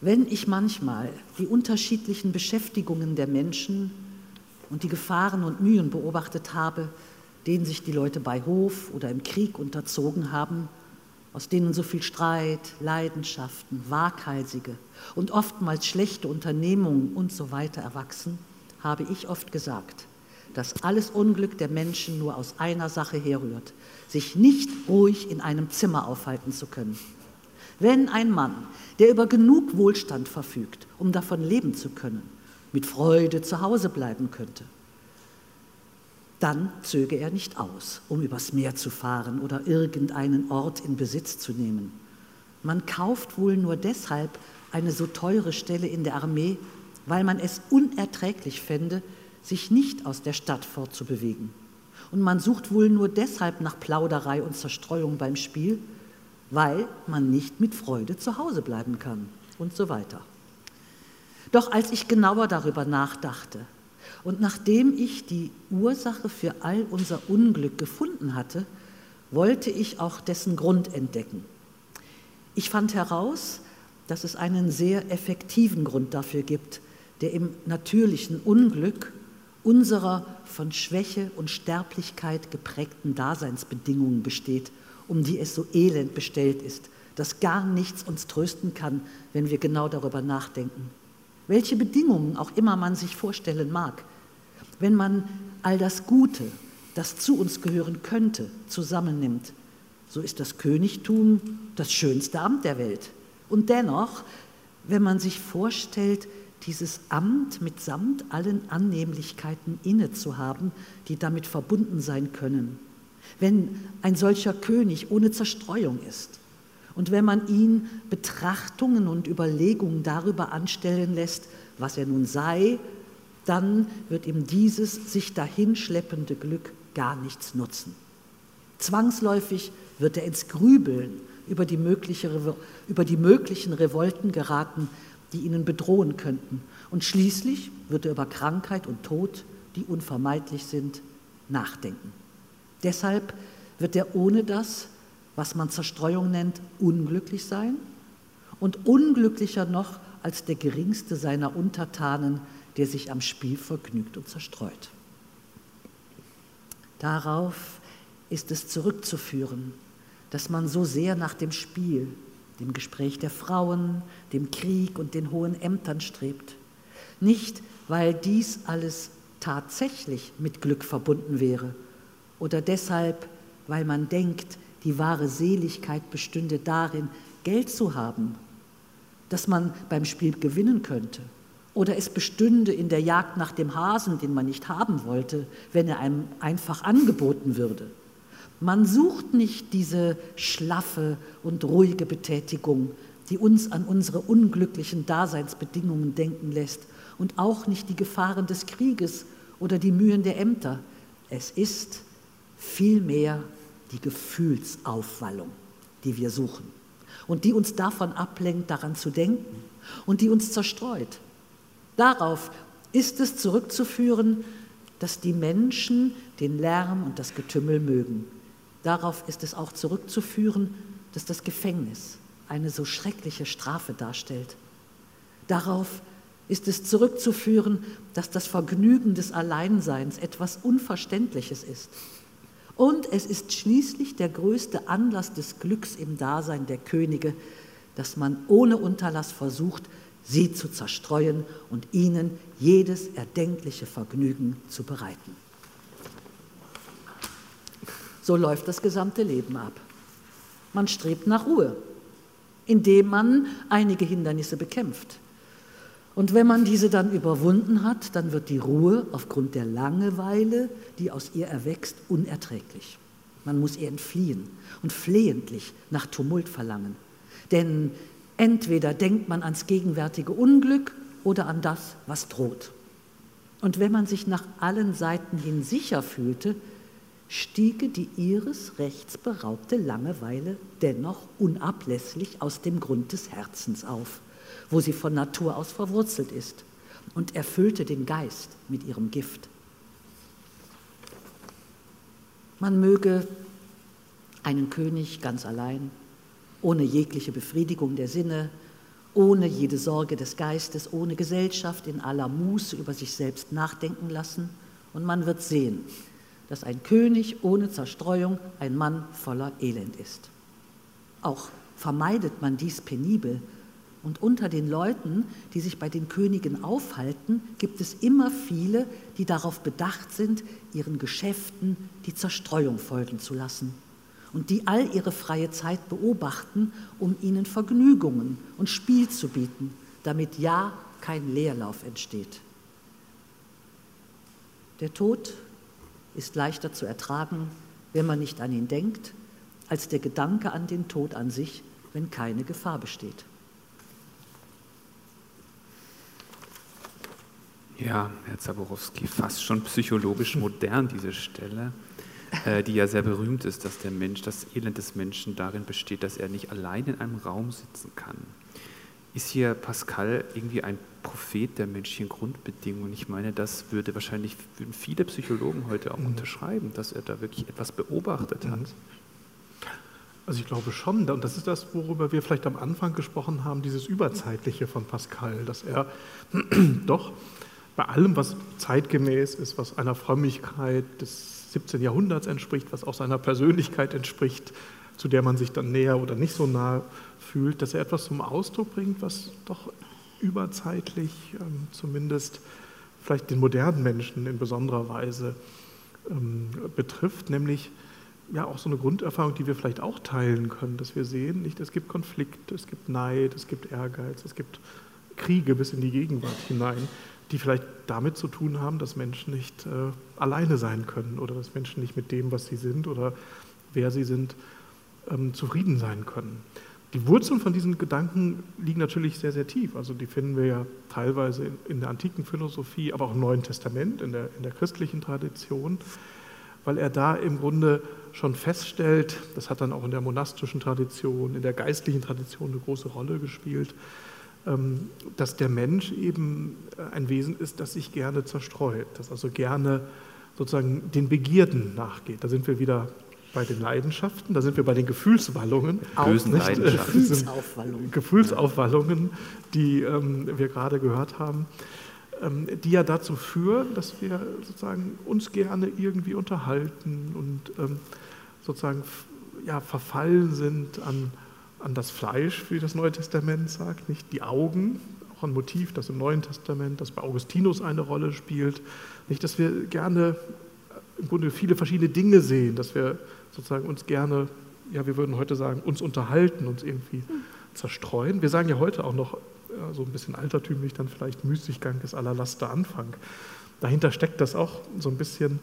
Wenn ich manchmal die unterschiedlichen Beschäftigungen der Menschen und die Gefahren und Mühen beobachtet habe, denen sich die Leute bei Hof oder im Krieg unterzogen haben, aus denen so viel Streit, Leidenschaften, waghalsige und oftmals schlechte Unternehmungen und so weiter erwachsen, habe ich oft gesagt, dass alles Unglück der Menschen nur aus einer Sache herrührt, sich nicht ruhig in einem Zimmer aufhalten zu können. Wenn ein Mann, der über genug Wohlstand verfügt, um davon leben zu können, mit Freude zu Hause bleiben könnte, dann zöge er nicht aus, um übers Meer zu fahren oder irgendeinen Ort in Besitz zu nehmen. Man kauft wohl nur deshalb eine so teure Stelle in der Armee, weil man es unerträglich fände, sich nicht aus der Stadt fortzubewegen. Und man sucht wohl nur deshalb nach Plauderei und Zerstreuung beim Spiel, weil man nicht mit Freude zu Hause bleiben kann und so weiter. Doch als ich genauer darüber nachdachte und nachdem ich die Ursache für all unser Unglück gefunden hatte, wollte ich auch dessen Grund entdecken. Ich fand heraus, dass es einen sehr effektiven Grund dafür gibt, der im natürlichen Unglück unserer von Schwäche und Sterblichkeit geprägten Daseinsbedingungen besteht, um die es so elend bestellt ist, dass gar nichts uns trösten kann, wenn wir genau darüber nachdenken. Welche Bedingungen auch immer man sich vorstellen mag, wenn man all das Gute, das zu uns gehören könnte, zusammennimmt, so ist das Königtum das schönste Amt der Welt. Und dennoch, wenn man sich vorstellt, dieses Amt mitsamt allen Annehmlichkeiten inne zu haben, die damit verbunden sein können. Wenn ein solcher König ohne Zerstreuung ist und wenn man ihn Betrachtungen und Überlegungen darüber anstellen lässt, was er nun sei, dann wird ihm dieses sich dahinschleppende Glück gar nichts nutzen. Zwangsläufig wird er ins Grübeln über die, mögliche, über die möglichen Revolten geraten, die ihnen bedrohen könnten. Und schließlich wird er über Krankheit und Tod, die unvermeidlich sind, nachdenken. Deshalb wird er ohne das, was man Zerstreuung nennt, unglücklich sein und unglücklicher noch als der geringste seiner Untertanen, der sich am Spiel vergnügt und zerstreut. Darauf ist es zurückzuführen, dass man so sehr nach dem Spiel, dem Gespräch der Frauen, dem Krieg und den hohen Ämtern strebt. Nicht, weil dies alles tatsächlich mit Glück verbunden wäre oder deshalb, weil man denkt, die wahre Seligkeit bestünde darin, Geld zu haben, das man beim Spiel gewinnen könnte. Oder es bestünde in der Jagd nach dem Hasen, den man nicht haben wollte, wenn er einem einfach angeboten würde. Man sucht nicht diese schlaffe und ruhige Betätigung, die uns an unsere unglücklichen Daseinsbedingungen denken lässt und auch nicht die Gefahren des Krieges oder die Mühen der Ämter. Es ist vielmehr die Gefühlsaufwallung, die wir suchen und die uns davon ablenkt, daran zu denken und die uns zerstreut. Darauf ist es zurückzuführen, dass die Menschen den Lärm und das Getümmel mögen Darauf ist es auch zurückzuführen, dass das Gefängnis eine so schreckliche Strafe darstellt. Darauf ist es zurückzuführen, dass das Vergnügen des Alleinseins etwas Unverständliches ist. Und es ist schließlich der größte Anlass des Glücks im Dasein der Könige, dass man ohne Unterlass versucht, sie zu zerstreuen und ihnen jedes erdenkliche Vergnügen zu bereiten. So läuft das gesamte Leben ab. Man strebt nach Ruhe, indem man einige Hindernisse bekämpft. Und wenn man diese dann überwunden hat, dann wird die Ruhe aufgrund der Langeweile, die aus ihr erwächst, unerträglich. Man muss ihr entfliehen und flehentlich nach Tumult verlangen. Denn entweder denkt man ans gegenwärtige Unglück oder an das, was droht. Und wenn man sich nach allen Seiten hin sicher fühlte, stiege die ihres Rechts beraubte Langeweile dennoch unablässlich aus dem Grund des Herzens auf, wo sie von Natur aus verwurzelt ist, und erfüllte den Geist mit ihrem Gift. Man möge einen König ganz allein, ohne jegliche Befriedigung der Sinne, ohne jede Sorge des Geistes, ohne Gesellschaft in aller Muße über sich selbst nachdenken lassen, und man wird sehen, dass ein König ohne Zerstreuung ein Mann voller Elend ist. Auch vermeidet man dies penibel. Und unter den Leuten, die sich bei den Königen aufhalten, gibt es immer viele, die darauf bedacht sind, ihren Geschäften die Zerstreuung folgen zu lassen. und die all ihre freie Zeit beobachten, um ihnen Vergnügungen und Spiel zu bieten, damit ja kein Leerlauf entsteht. Der Tod ist leichter zu ertragen, wenn man nicht an ihn denkt, als der Gedanke an den Tod an sich, wenn keine Gefahr besteht. Ja, Herr Zaborowski, fast schon psychologisch modern, diese Stelle, äh, die ja sehr berühmt ist, dass der Mensch, das Elend des Menschen darin besteht, dass er nicht allein in einem Raum sitzen kann. Ist hier Pascal irgendwie ein Prophet der menschlichen Grundbedingungen? Ich meine, das würde wahrscheinlich würden viele Psychologen heute auch mhm. unterschreiben, dass er da wirklich etwas beobachtet hat. Mhm. Also ich glaube schon, und das ist das, worüber wir vielleicht am Anfang gesprochen haben, dieses Überzeitliche von Pascal, dass er (clears throat) doch bei allem, was zeitgemäß ist, was einer Frömmigkeit des 17. Jahrhunderts entspricht, was auch seiner Persönlichkeit entspricht, zu der man sich dann näher oder nicht so nah fühlt, dass er etwas zum Ausdruck bringt, was doch überzeitlich ähm, zumindest vielleicht den modernen Menschen in besonderer Weise ähm, betrifft, nämlich ja auch so eine Grunderfahrung, die wir vielleicht auch teilen können, dass wir sehen, nicht, es gibt Konflikte, es gibt Neid, es gibt Ehrgeiz, es gibt Kriege bis in die Gegenwart hinein, die vielleicht damit zu tun haben, dass Menschen nicht äh, alleine sein können oder dass Menschen nicht mit dem, was sie sind oder wer sie sind, ähm, zufrieden sein können. Die Wurzeln von diesen Gedanken liegen natürlich sehr, sehr tief. Also die finden wir ja teilweise in, in der antiken Philosophie, aber auch im Neuen Testament, in der, in der christlichen Tradition, weil er da im Grunde schon feststellt, das hat dann auch in der monastischen Tradition, in der geistlichen Tradition eine große Rolle gespielt, dass der Mensch eben äh, ein Wesen ist, das sich gerne zerstreut, das also gerne sozusagen den Begierden nachgeht. Da sind wir wieder bei den Leidenschaften, da sind wir bei den Gefühlswallungen. Bösen Leidenschaften. Gefühlsaufwallungen. Gefühlsaufwallungen, die ähm, wir gerade gehört haben, ähm, die ja dazu führen, dass wir sozusagen uns gerne irgendwie unterhalten und ähm, sozusagen ja, verfallen sind an an das Fleisch, wie das Neue Testament sagt, nicht die Augen, auch ein Motiv, das im Neuen Testament, das bei Augustinus eine Rolle spielt, nicht, dass wir gerne im Grunde viele verschiedene Dinge sehen, dass wir sozusagen uns gerne, ja, wir würden heute sagen, uns unterhalten, uns irgendwie zerstreuen. Wir sagen ja heute auch noch ja, so ein bisschen altertümlich dann vielleicht Müßiggang ist aller Laster Anfang. Dahinter steckt das auch so ein bisschen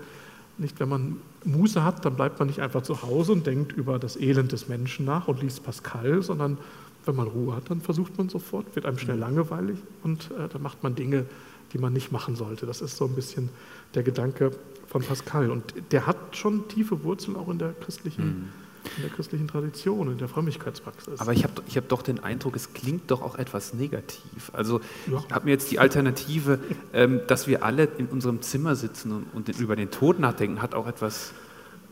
nicht, wenn man Muße hat, dann bleibt man nicht einfach zu Hause und denkt über das Elend des Menschen nach und liest Pascal, sondern wenn man Ruhe hat, dann versucht man sofort, wird einem schnell mhm. langweilig und äh, dann macht man Dinge, die man nicht machen sollte. Das ist so ein bisschen der Gedanke von Pascal. Und der hat schon tiefe Wurzeln auch in der christlichen mhm in der christlichen Tradition, in der Frömmigkeitspraxis. Aber ich habe ich hab doch den Eindruck, es klingt doch auch etwas negativ. Also ja. ich habe mir jetzt die Alternative, ähm, dass wir alle in unserem Zimmer sitzen und, und, über den Tod nachdenken, hat auch etwas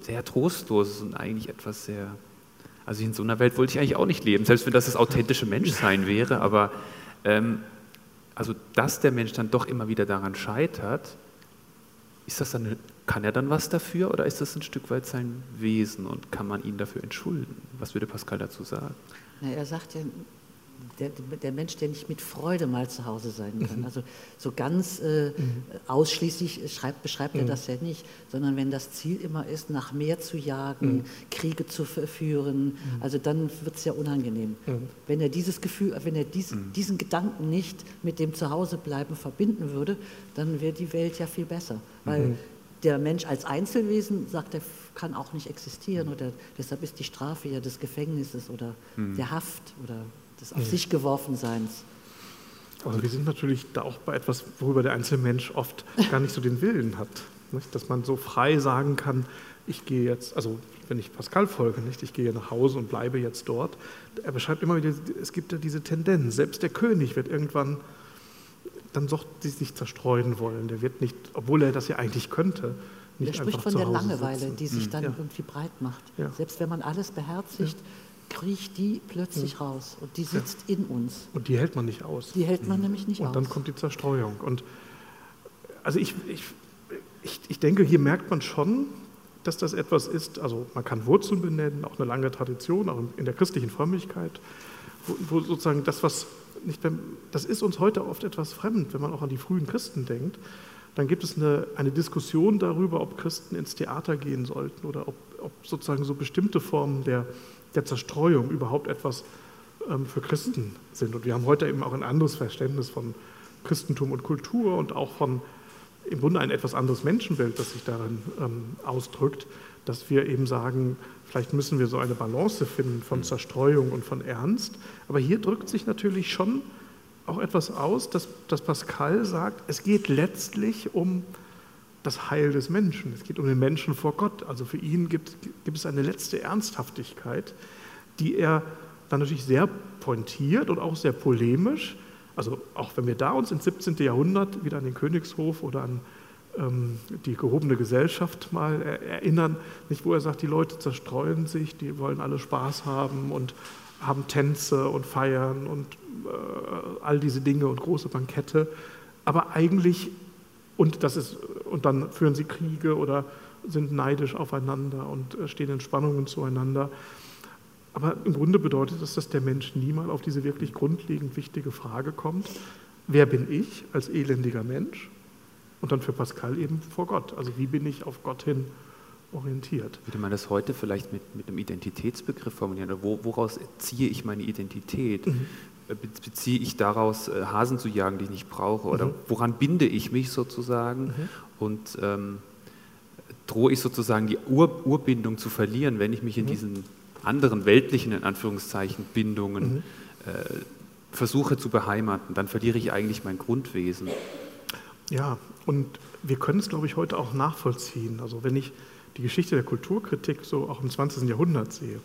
sehr Trostloses und eigentlich etwas sehr... Also in so einer Welt wollte ich eigentlich auch nicht leben, selbst wenn das das authentische Menschsein wäre. Aber ähm, also dass der Mensch dann doch immer wieder daran scheitert, ist das dann, kann er dann was dafür oder ist das ein Stück weit sein Wesen und kann man ihn dafür entschulden? Was würde Pascal dazu sagen? Na, er sagt ja, der, der, Mensch, der nicht mit Freude mal zu Hause sein kann. Mhm. Also so ganz äh, mhm. ausschließlich schreibt, beschreibt mhm. er das ja nicht, sondern wenn das Ziel immer ist, nach mehr zu jagen, mhm. Kriege zu führen, mhm. also dann wird es ja unangenehm. Mhm. Wenn er dieses Gefühl, wenn er dies, diesen Gedanken nicht mit dem Zuhausebleiben verbinden würde, dann wäre die Welt ja viel besser. Weil der Mensch als Einzelwesen sagt, er kann auch nicht existieren oder deshalb ist die Strafe ja des Gefängnisses oder der Haft oder des auf sich geworfen Seins. Also wir sind natürlich da auch bei etwas, worüber der einzelne Mensch oft gar nicht so den Willen hat. Nicht? Dass man so frei sagen kann, ich gehe jetzt, also wenn ich Pascal folge, nicht, ich gehe nach Hause und bleibe jetzt dort. Er beschreibt immer wieder, es gibt ja diese Tendenz, selbst der König wird irgendwann dann doch sich zerstreuen wollen. Der wird nicht, obwohl er das ja eigentlich könnte, nicht Er spricht von der Langeweile, sitzen. die sich dann ja. irgendwie breit macht. Ja. Selbst wenn man alles beherzigt, ja kriecht die plötzlich ja. raus und die sitzt ja. in uns. Und die hält man nicht aus. Die hält man mhm. nämlich nicht und aus. Und dann kommt die Zerstreuung. Und also ich, ich, ich, ich denke, hier merkt man schon, dass das etwas ist, also man kann Wurzeln benennen, auch eine lange Tradition, auch in der christlichen Frömmigkeit, wo, sozusagen das, was nicht, das ist uns heute oft etwas fremd, wenn man auch an die frühen Christen denkt, dann gibt es eine, eine Diskussion darüber, ob Christen ins Theater gehen sollten oder ob, ob sozusagen so bestimmte Formen der, der Zerstreuung überhaupt etwas ähm, für Christen sind. Und wir haben heute eben auch ein anderes Verständnis von Christentum und Kultur und auch von im Grunde ein etwas anderes Menschenbild, das sich darin ähm, ausdrückt, dass wir eben sagen, vielleicht müssen wir so eine Balance finden von mhm. Zerstreuung und von Ernst. Aber hier drückt sich natürlich schon auch etwas aus, dass, dass Pascal sagt, es geht letztlich um das Heil des Menschen. Es geht um den Menschen vor Gott. Also für ihn gibt, gibt es eine letzte Ernsthaftigkeit, die er dann natürlich sehr pointiert und auch sehr polemisch, also auch wenn wir da uns ins 17. Jahrhundert wieder an den Königshof oder an die gehobene Gesellschaft mal erinnern, nicht, wo er sagt, die Leute zerstreuen sich, die wollen alle Spaß haben und haben Tänze und Feiern und äh, all diese Dinge und große Bankette. Aber eigentlich, und, das ist, und dann führen sie Kriege oder sind neidisch aufeinander und äh, stehen in Spannungen zueinander. Aber im Grunde bedeutet das, dass der Mensch niemals auf diese wirklich grundlegend wichtige Frage kommt, wer bin ich als elendiger Mensch? Und dann für Pascal eben vor Gott. Also wie bin ich auf Gott hin orientiert? Würde man das heute vielleicht mit, mit einem Identitätsbegriff formulieren? Wo, woraus ziehe ich meine Identität? Mhm. Äh, beziehe ich daraus, äh, Hasen zu jagen, die ich nicht brauche? Oder mhm. woran binde ich mich sozusagen? Mhm. Und ähm, drohe ich sozusagen die Ur Urbindung zu verlieren, wenn ich mich in mhm. diesen anderen weltlichen, in Anführungszeichen, Bindungen mhm. äh, versuche zu beheimaten, dann verliere ich eigentlich mein Grundwesen. Ja, und wir können es, glaube ich, heute auch nachvollziehen. Also wenn ich die Geschichte der Kulturkritik so auch im 20. Jahrhundert sehe,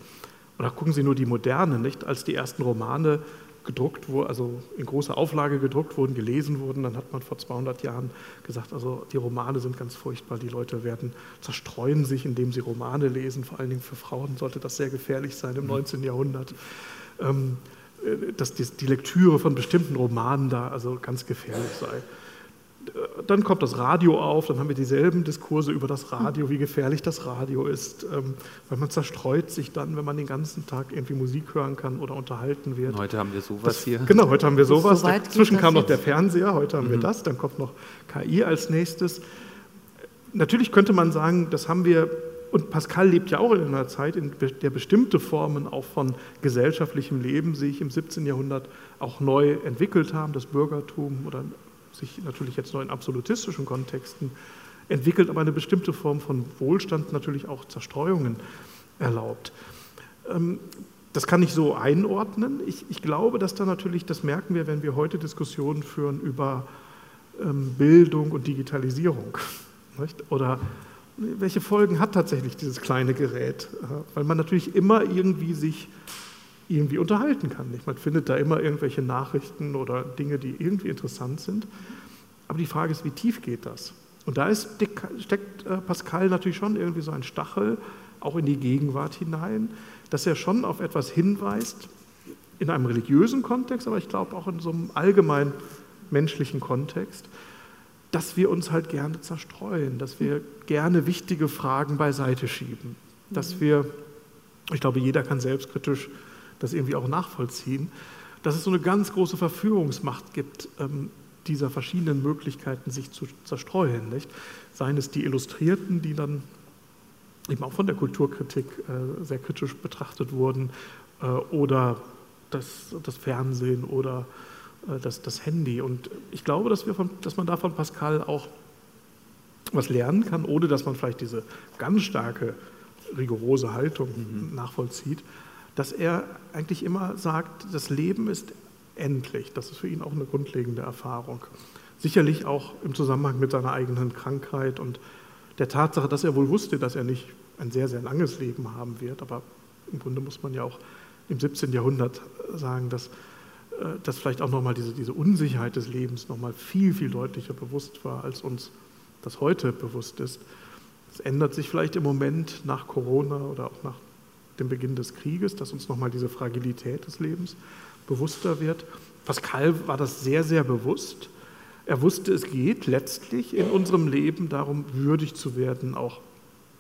oder gucken Sie nur die Moderne, nicht? Als die ersten Romane gedruckt wurden, also in großer Auflage gedruckt wurden, gelesen wurden, dann hat man vor 200 Jahren gesagt, also die Romane sind ganz furchtbar, die Leute werden zerstreuen sich, indem sie Romane lesen, vor allen Dingen für Frauen sollte das sehr gefährlich sein im 19. Mhm. Jahrhundert. Ähm, äh, dass die Lektüre von bestimmten Romanen da also ganz gefährlich sei dann kommt das Radio auf, dann haben wir dieselben Diskurse über das Radio, wie gefährlich das Radio ist, ähm, weil man zerstreut sich dann, wenn man den ganzen Tag irgendwie Musik hören kann oder unterhalten wird. Und heute haben wir sowas das, hier. Genau, heute haben wir sowas. So Dazwischen kam noch der Fernseher, heute haben mhm. wir das, dann kommt noch KI als nächstes. Natürlich könnte man sagen, das haben wir, und Pascal lebt ja auch in einer Zeit, in der bestimmte Formen auch von gesellschaftlichem Leben sich im 17. Jahrhundert auch neu entwickelt haben, das Bürgertum oder sich natürlich jetzt nur in absolutistischen Kontexten entwickelt, aber eine bestimmte Form von Wohlstand natürlich auch Zerstreuungen erlaubt. Ähm, das kann ich so einordnen. Ich, ich, glaube, dass da natürlich, das merken wir, wenn wir heute Diskussionen führen über ähm, Bildung und Digitalisierung. (laughs) Oder welche Folgen hat tatsächlich dieses kleine Gerät? Weil man natürlich immer irgendwie sich irgendwie unterhalten kann. Man findet da immer irgendwelche Nachrichten oder Dinge, die irgendwie interessant sind. Aber die Frage ist, wie tief geht das? Und da ist, steckt äh, Pascal natürlich schon irgendwie so ein Stachel auch in die Gegenwart hinein, dass er schon auf etwas hinweist, in einem religiösen Kontext, aber ich glaube auch in so einem allgemein menschlichen Kontext, dass wir uns halt gerne zerstreuen, dass wir gerne wichtige Fragen beiseite schieben, dass mhm. wir, ich glaube, jeder kann selbstkritisch das irgendwie auch nachvollziehen, dass es so eine ganz große Verführungsmacht gibt, ähm, dieser verschiedenen Möglichkeiten sich zu zerstreuen. Nicht? Seien es die Illustrierten, die dann eben auch von der Kulturkritik äh, sehr kritisch betrachtet wurden, äh, oder das, das, Fernsehen oder äh, das, das, Handy. Und ich glaube, dass, wir von, dass man da von Pascal auch was lernen kann, ohne dass man vielleicht diese ganz starke, rigorose Haltung mhm. nachvollzieht dass er eigentlich immer sagt, das Leben ist endlich. Das ist für ihn auch eine grundlegende Erfahrung. Sicherlich auch im Zusammenhang mit seiner eigenen Krankheit und der Tatsache, dass er wohl wusste, dass er nicht ein sehr, sehr langes Leben haben wird. Aber im Grunde muss man ja auch im 17. Jahrhundert sagen, dass, äh, dass vielleicht auch nochmal diese, diese Unsicherheit des Lebens nochmal viel, viel deutlicher bewusst war, als uns das heute bewusst ist. Es ändert sich vielleicht im Moment nach Corona oder auch nach dem Beginn des Krieges, dass uns nochmal diese Fragilität des Lebens bewusster wird. Pascal war das sehr, sehr bewusst. Er wusste, es geht letztlich in unserem Leben darum, würdig zu werden, auch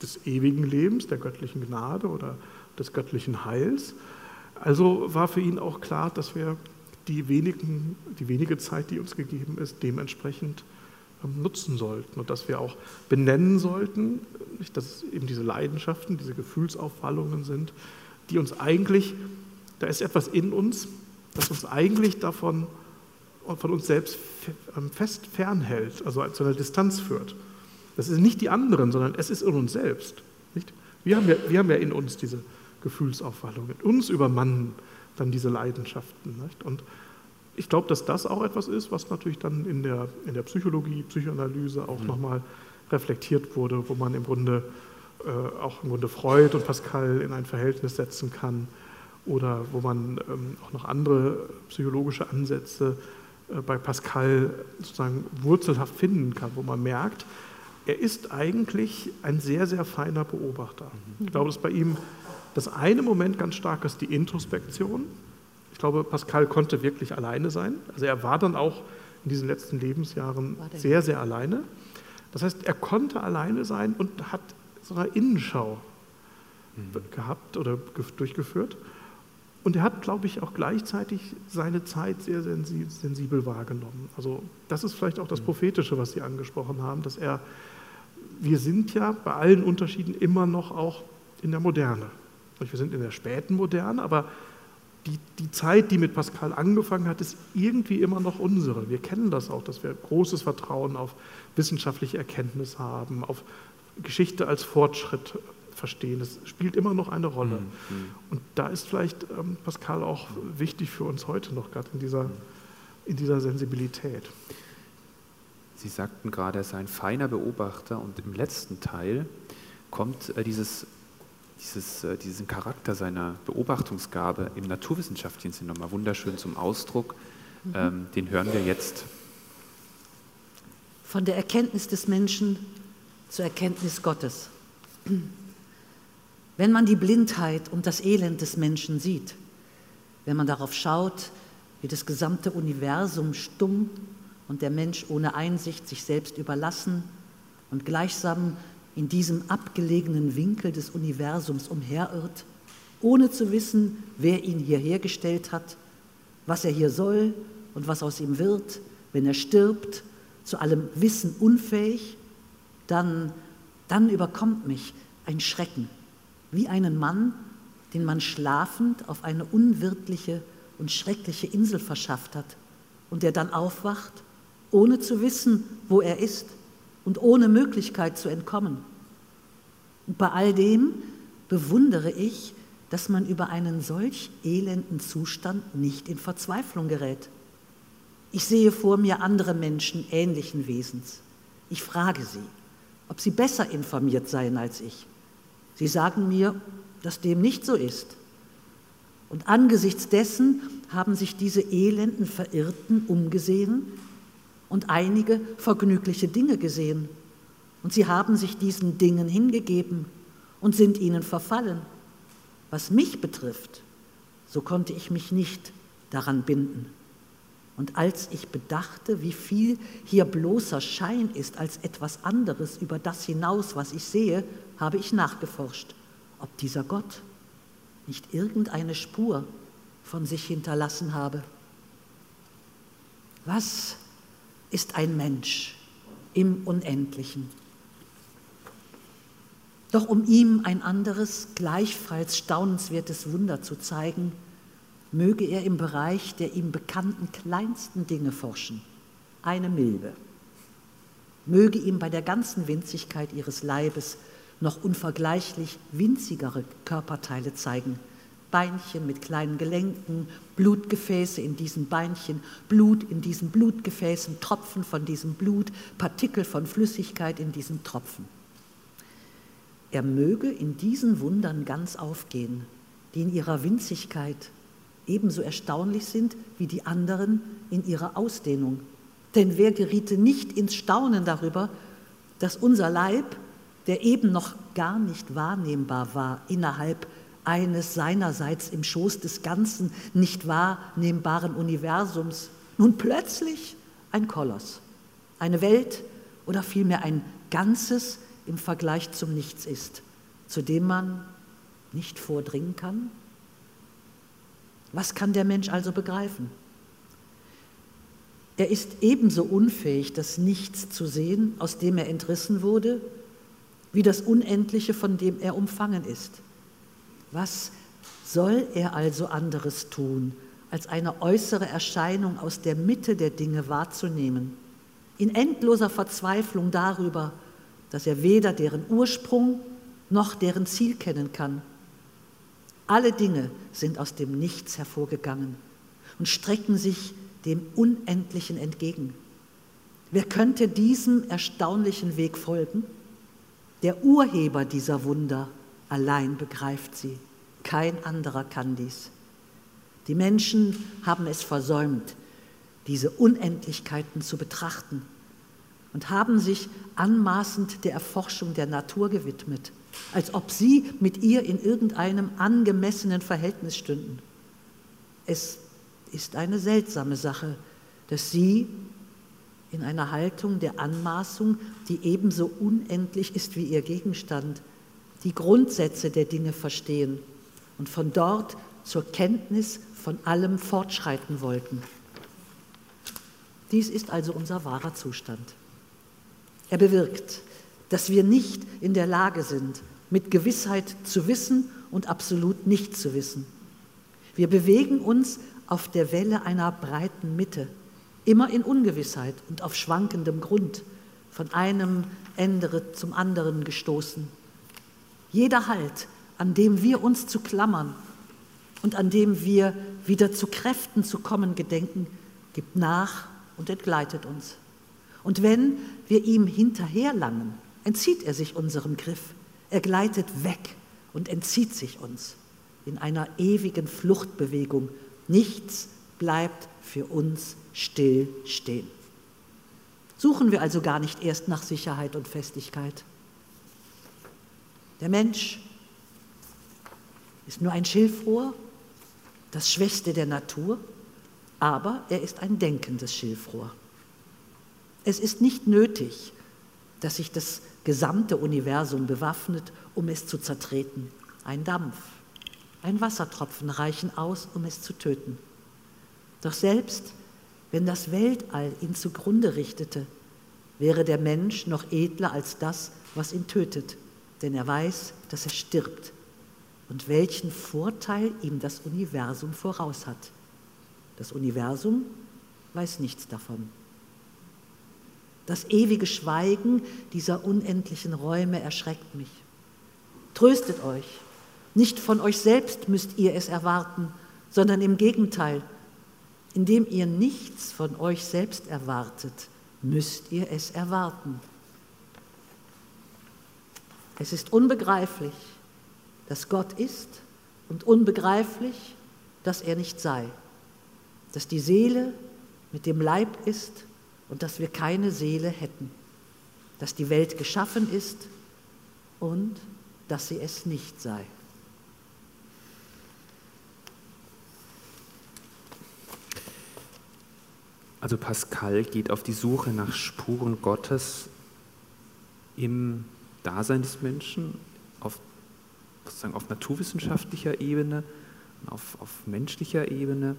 des ewigen Lebens, der göttlichen Gnade oder des göttlichen Heils. Also war für ihn auch klar, dass wir die, wenigen, die wenige Zeit, die uns gegeben ist, dementsprechend nutzen sollten und dass wir auch benennen sollten, dass es eben diese Leidenschaften, diese Gefühlsauffallungen sind, die uns eigentlich, da ist etwas in uns, das uns eigentlich davon von uns selbst ähm, fest fernhält, also zu einer Distanz führt. Das sind nicht die anderen, sondern es ist in uns selbst. Nicht? Wir, haben ja, wir haben ja in uns diese Gefühlsaufwallungen. Uns übermannen dann diese Leidenschaften. Nicht? Und ich glaube, dass das auch etwas ist, was natürlich dann in der, in der Psychologie, Psychoanalyse auch mhm. nochmal reflektiert wurde, wo man im Grunde äh, auch im Grunde Freud und Pascal in ein Verhältnis setzen kann oder wo man ähm, auch noch andere psychologische Ansätze äh, bei Pascal sozusagen wurzelhaft finden kann, wo man merkt, er ist eigentlich ein sehr, sehr feiner Beobachter. Mhm. Ich glaube, dass bei ihm das eine Moment ganz stark ist die Introspektion. Ich glaube, Pascal konnte wirklich alleine sein. Also er war dann auch in diesen letzten Lebensjahren sehr, sehr alleine. Das heißt, er konnte alleine sein und hat so eine Innenschau mhm. gehabt oder durchgeführt. Und er hat, glaube ich, auch gleichzeitig seine Zeit sehr sensibel wahrgenommen. Also das ist vielleicht auch das mhm. Prophetische, was Sie angesprochen haben, dass er wir sind ja bei allen Unterschieden immer noch auch in der Moderne. Wir sind in der späten Moderne, aber die, die Zeit, die mit Pascal angefangen hat, ist irgendwie immer noch unsere. Wir kennen das auch, dass wir großes Vertrauen auf wissenschaftliche Erkenntnis haben, auf Geschichte als Fortschritt verstehen. Das spielt immer noch eine Rolle. Mhm. Und da ist vielleicht ähm, Pascal auch wichtig für uns heute noch, gerade in dieser, in dieser Sensibilität. Sie sagten gerade, er sei ein feiner Beobachter und im letzten Teil kommt äh, dieses, dieses, äh, diesen Charakter seiner Beobachtungsgabe im naturwissenschaftlichen Sinne nochmal wunderschön zum Ausdruck. Mhm. Ähm, den hören wir jetzt. Von der Erkenntnis des Menschen zur Erkenntnis Gottes. Wenn man die Blindheit und das Elend des Menschen sieht, wenn man darauf schaut, wie das gesamte Universum stumm und der Mensch ohne Einsicht sich selbst überlassen und gleichsam in diesem abgelegenen Winkel des Universums umherirrt, ohne zu wissen, wer ihn hierher gestellt hat, was er hier soll und was aus ihm wird, wenn er stirbt, zu allem Wissen unfähig, dann, dann überkommt mich ein Schrecken, wie einen Mann, den man schlafend auf eine unwirtliche und schreckliche Insel verschafft hat und der dann aufwacht ohne zu wissen, wo er ist und ohne Möglichkeit zu entkommen. Und bei all dem bewundere ich, dass man über einen solch elenden Zustand nicht in Verzweiflung gerät. Ich sehe vor mir andere Menschen ähnlichen Wesens. Ich frage sie, ob sie besser informiert seien als ich. Sie sagen mir, dass dem nicht so ist. Und angesichts dessen haben sich diese elenden Verirrten umgesehen und einige vergnügliche Dinge gesehen. Und sie haben sich diesen Dingen hingegeben und sind ihnen verfallen. Was mich betrifft, so konnte ich mich nicht daran binden. Und als ich bedachte, wie viel hier bloßer Schein ist als etwas anderes über das hinaus, was ich sehe, habe ich nachgeforscht, ob dieser Gott nicht irgendeine Spur von sich hinterlassen habe. Was ist ein Mensch im Unendlichen. Doch um ihm ein anderes, gleichfalls staunenswertes Wunder zu zeigen, möge er im Bereich der ihm bekannten kleinsten Dinge forschen, eine Milbe. Möge ihm bei der ganzen Winzigkeit ihres Leibes noch unvergleichlich winzigere Körperteile zeigen, Beinchen mit kleinen Gelenken, Blutgefäße in diesen Beinchen, Blut in diesen Blutgefäßen, Tropfen von diesem Blut, Partikel von Flüssigkeit in diesen Tropfen. Er möge in diesen Wundern ganz aufgehen, die in ihrer Winzigkeit ebenso erstaunlich sind wie die anderen in ihrer Ausdehnung. Denn wer geriete nicht ins Staunen darüber, dass unser Leib, der eben noch gar nicht wahrnehmbar war innerhalb eines seinerseits im Schoß des ganzen nicht wahrnehmbaren Universums nun plötzlich ein Koloss, eine Welt oder vielmehr ein Ganzes im Vergleich zum Nichts ist, zu dem man nicht vordringen kann? Was kann der Mensch also begreifen? Er ist ebenso unfähig, das Nichts zu sehen, aus dem er entrissen wurde, wie das Unendliche, von dem er umfangen ist. Was soll er also anderes tun, als eine äußere Erscheinung aus der Mitte der Dinge wahrzunehmen, in endloser Verzweiflung darüber, dass er weder deren Ursprung noch deren Ziel kennen kann. Alle Dinge sind aus dem Nichts hervorgegangen und strecken sich dem Unendlichen entgegen. Wer könnte diesem erstaunlichen Weg folgen? Der Urheber dieser Wunder allein begreift sie. Kein anderer kann dies. Die Menschen haben es versäumt, diese Unendlichkeiten zu betrachten und haben sich anmaßend der Erforschung der Natur gewidmet, als ob sie mit ihr in irgendeinem angemessenen Verhältnis stünden. Es ist eine seltsame Sache, dass sie in einer Haltung der Anmaßung, die ebenso unendlich ist wie ihr Gegenstand, die Grundsätze der Dinge verstehen und von dort zur Kenntnis von allem fortschreiten wollten. Dies ist also unser wahrer Zustand. Er bewirkt, dass wir nicht in der Lage sind, mit Gewissheit zu wissen und absolut nicht zu wissen. Wir bewegen uns auf der Welle einer breiten Mitte, immer in Ungewissheit und auf schwankendem Grund, von einem Ende zum anderen gestoßen. Jeder Halt, an dem wir uns zu klammern und an dem wir wieder zu Kräften zu kommen gedenken, gibt nach und entgleitet uns. Und wenn wir ihm hinterherlangen, entzieht er sich unserem Griff. Er gleitet weg und entzieht sich uns in einer ewigen Fluchtbewegung. Nichts bleibt für uns still stehen. Suchen wir also gar nicht erst nach Sicherheit und Festigkeit. Der Mensch ist nur ein Schilfrohr, das Schwächste der Natur, aber er ist ein denkendes Schilfrohr. Es ist nicht nötig, dass sich das gesamte Universum bewaffnet, um es zu zertreten. Ein Dampf, ein Wassertropfen reichen aus, um es zu töten. Doch selbst wenn das Weltall ihn zugrunde richtete, wäre der Mensch noch edler als das, was ihn tötet, denn er weiß, dass er stirbt und welchen Vorteil ihm das Universum voraus hat. Das Universum weiß nichts davon. Das ewige Schweigen dieser unendlichen Räume erschreckt mich. Tröstet euch. Nicht von euch selbst müsst ihr es erwarten, sondern im Gegenteil. Indem ihr nichts von euch selbst erwartet, müsst ihr es erwarten. Es ist unbegreiflich, dass Gott ist und unbegreiflich, dass er nicht sei, dass die Seele mit dem Leib ist und dass wir keine Seele hätten, dass die Welt geschaffen ist und dass sie es nicht sei. Also Pascal geht auf die Suche nach Spuren Gottes im Dasein des Menschen, auf, sozusagen auf naturwissenschaftlicher Ebene, auf, auf menschlicher Ebene.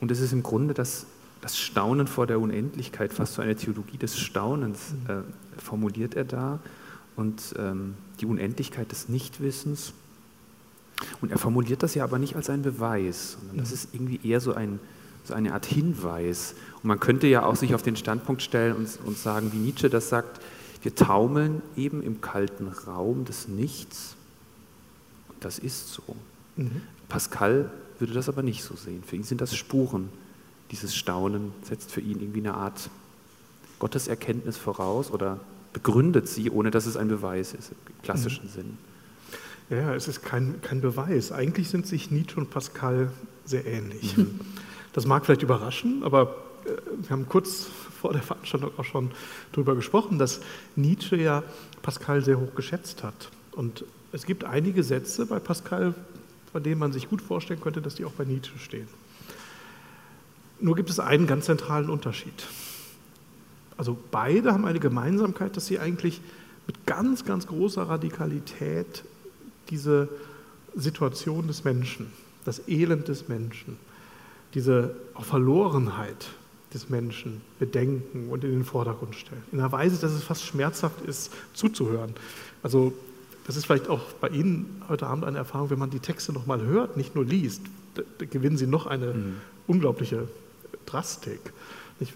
Und es ist im Grunde das das Staunen vor der Unendlichkeit, fast so eine Theologie des Staunens äh, formuliert er da und ähm, die Unendlichkeit des Nichtwissens. Und er formuliert das ja aber nicht als einen Beweis, sondern das ist irgendwie eher so, ein, so eine Art Hinweis. Und man könnte ja auch sich auf den Standpunkt stellen und, und sagen, wie Nietzsche das sagt, wir taumeln eben im kalten Raum des Nichts. Und das ist so. Mhm. Pascal würde das aber nicht so sehen. Für ihn sind das Spuren dieses Staunen setzt für ihn irgendwie eine Art Gotteserkenntnis voraus oder begründet sie, ohne dass es ein Beweis ist, im klassischen mhm. Sinn. Ja, es ist kein, kein Beweis. Eigentlich sind sich Nietzsche und Pascal sehr ähnlich. Mhm. Das mag vielleicht überraschen, aber äh, wir haben kurz vor der Veranstaltung auch schon darüber gesprochen, dass Nietzsche ja Pascal sehr hoch geschätzt hat. Und es gibt einige Sätze bei Pascal, von denen man sich gut vorstellen könnte, dass die auch bei Nietzsche stehen. Nur gibt es einen ganz zentralen Unterschied. Also beide haben eine Gemeinsamkeit, dass sie eigentlich mit ganz, ganz großer Radikalität diese Situation des Menschen, das Elend des Menschen, diese Verlorenheit, des Menschen bedenken und in den Vordergrund stellen. In einer Weise, dass es fast schmerzhaft ist, zuzuhören. Also das ist vielleicht auch bei Ihnen heute Abend eine Erfahrung, wenn man die Texte nochmal hört, nicht nur liest, gewinnen sie noch eine mhm. unglaubliche Drastik.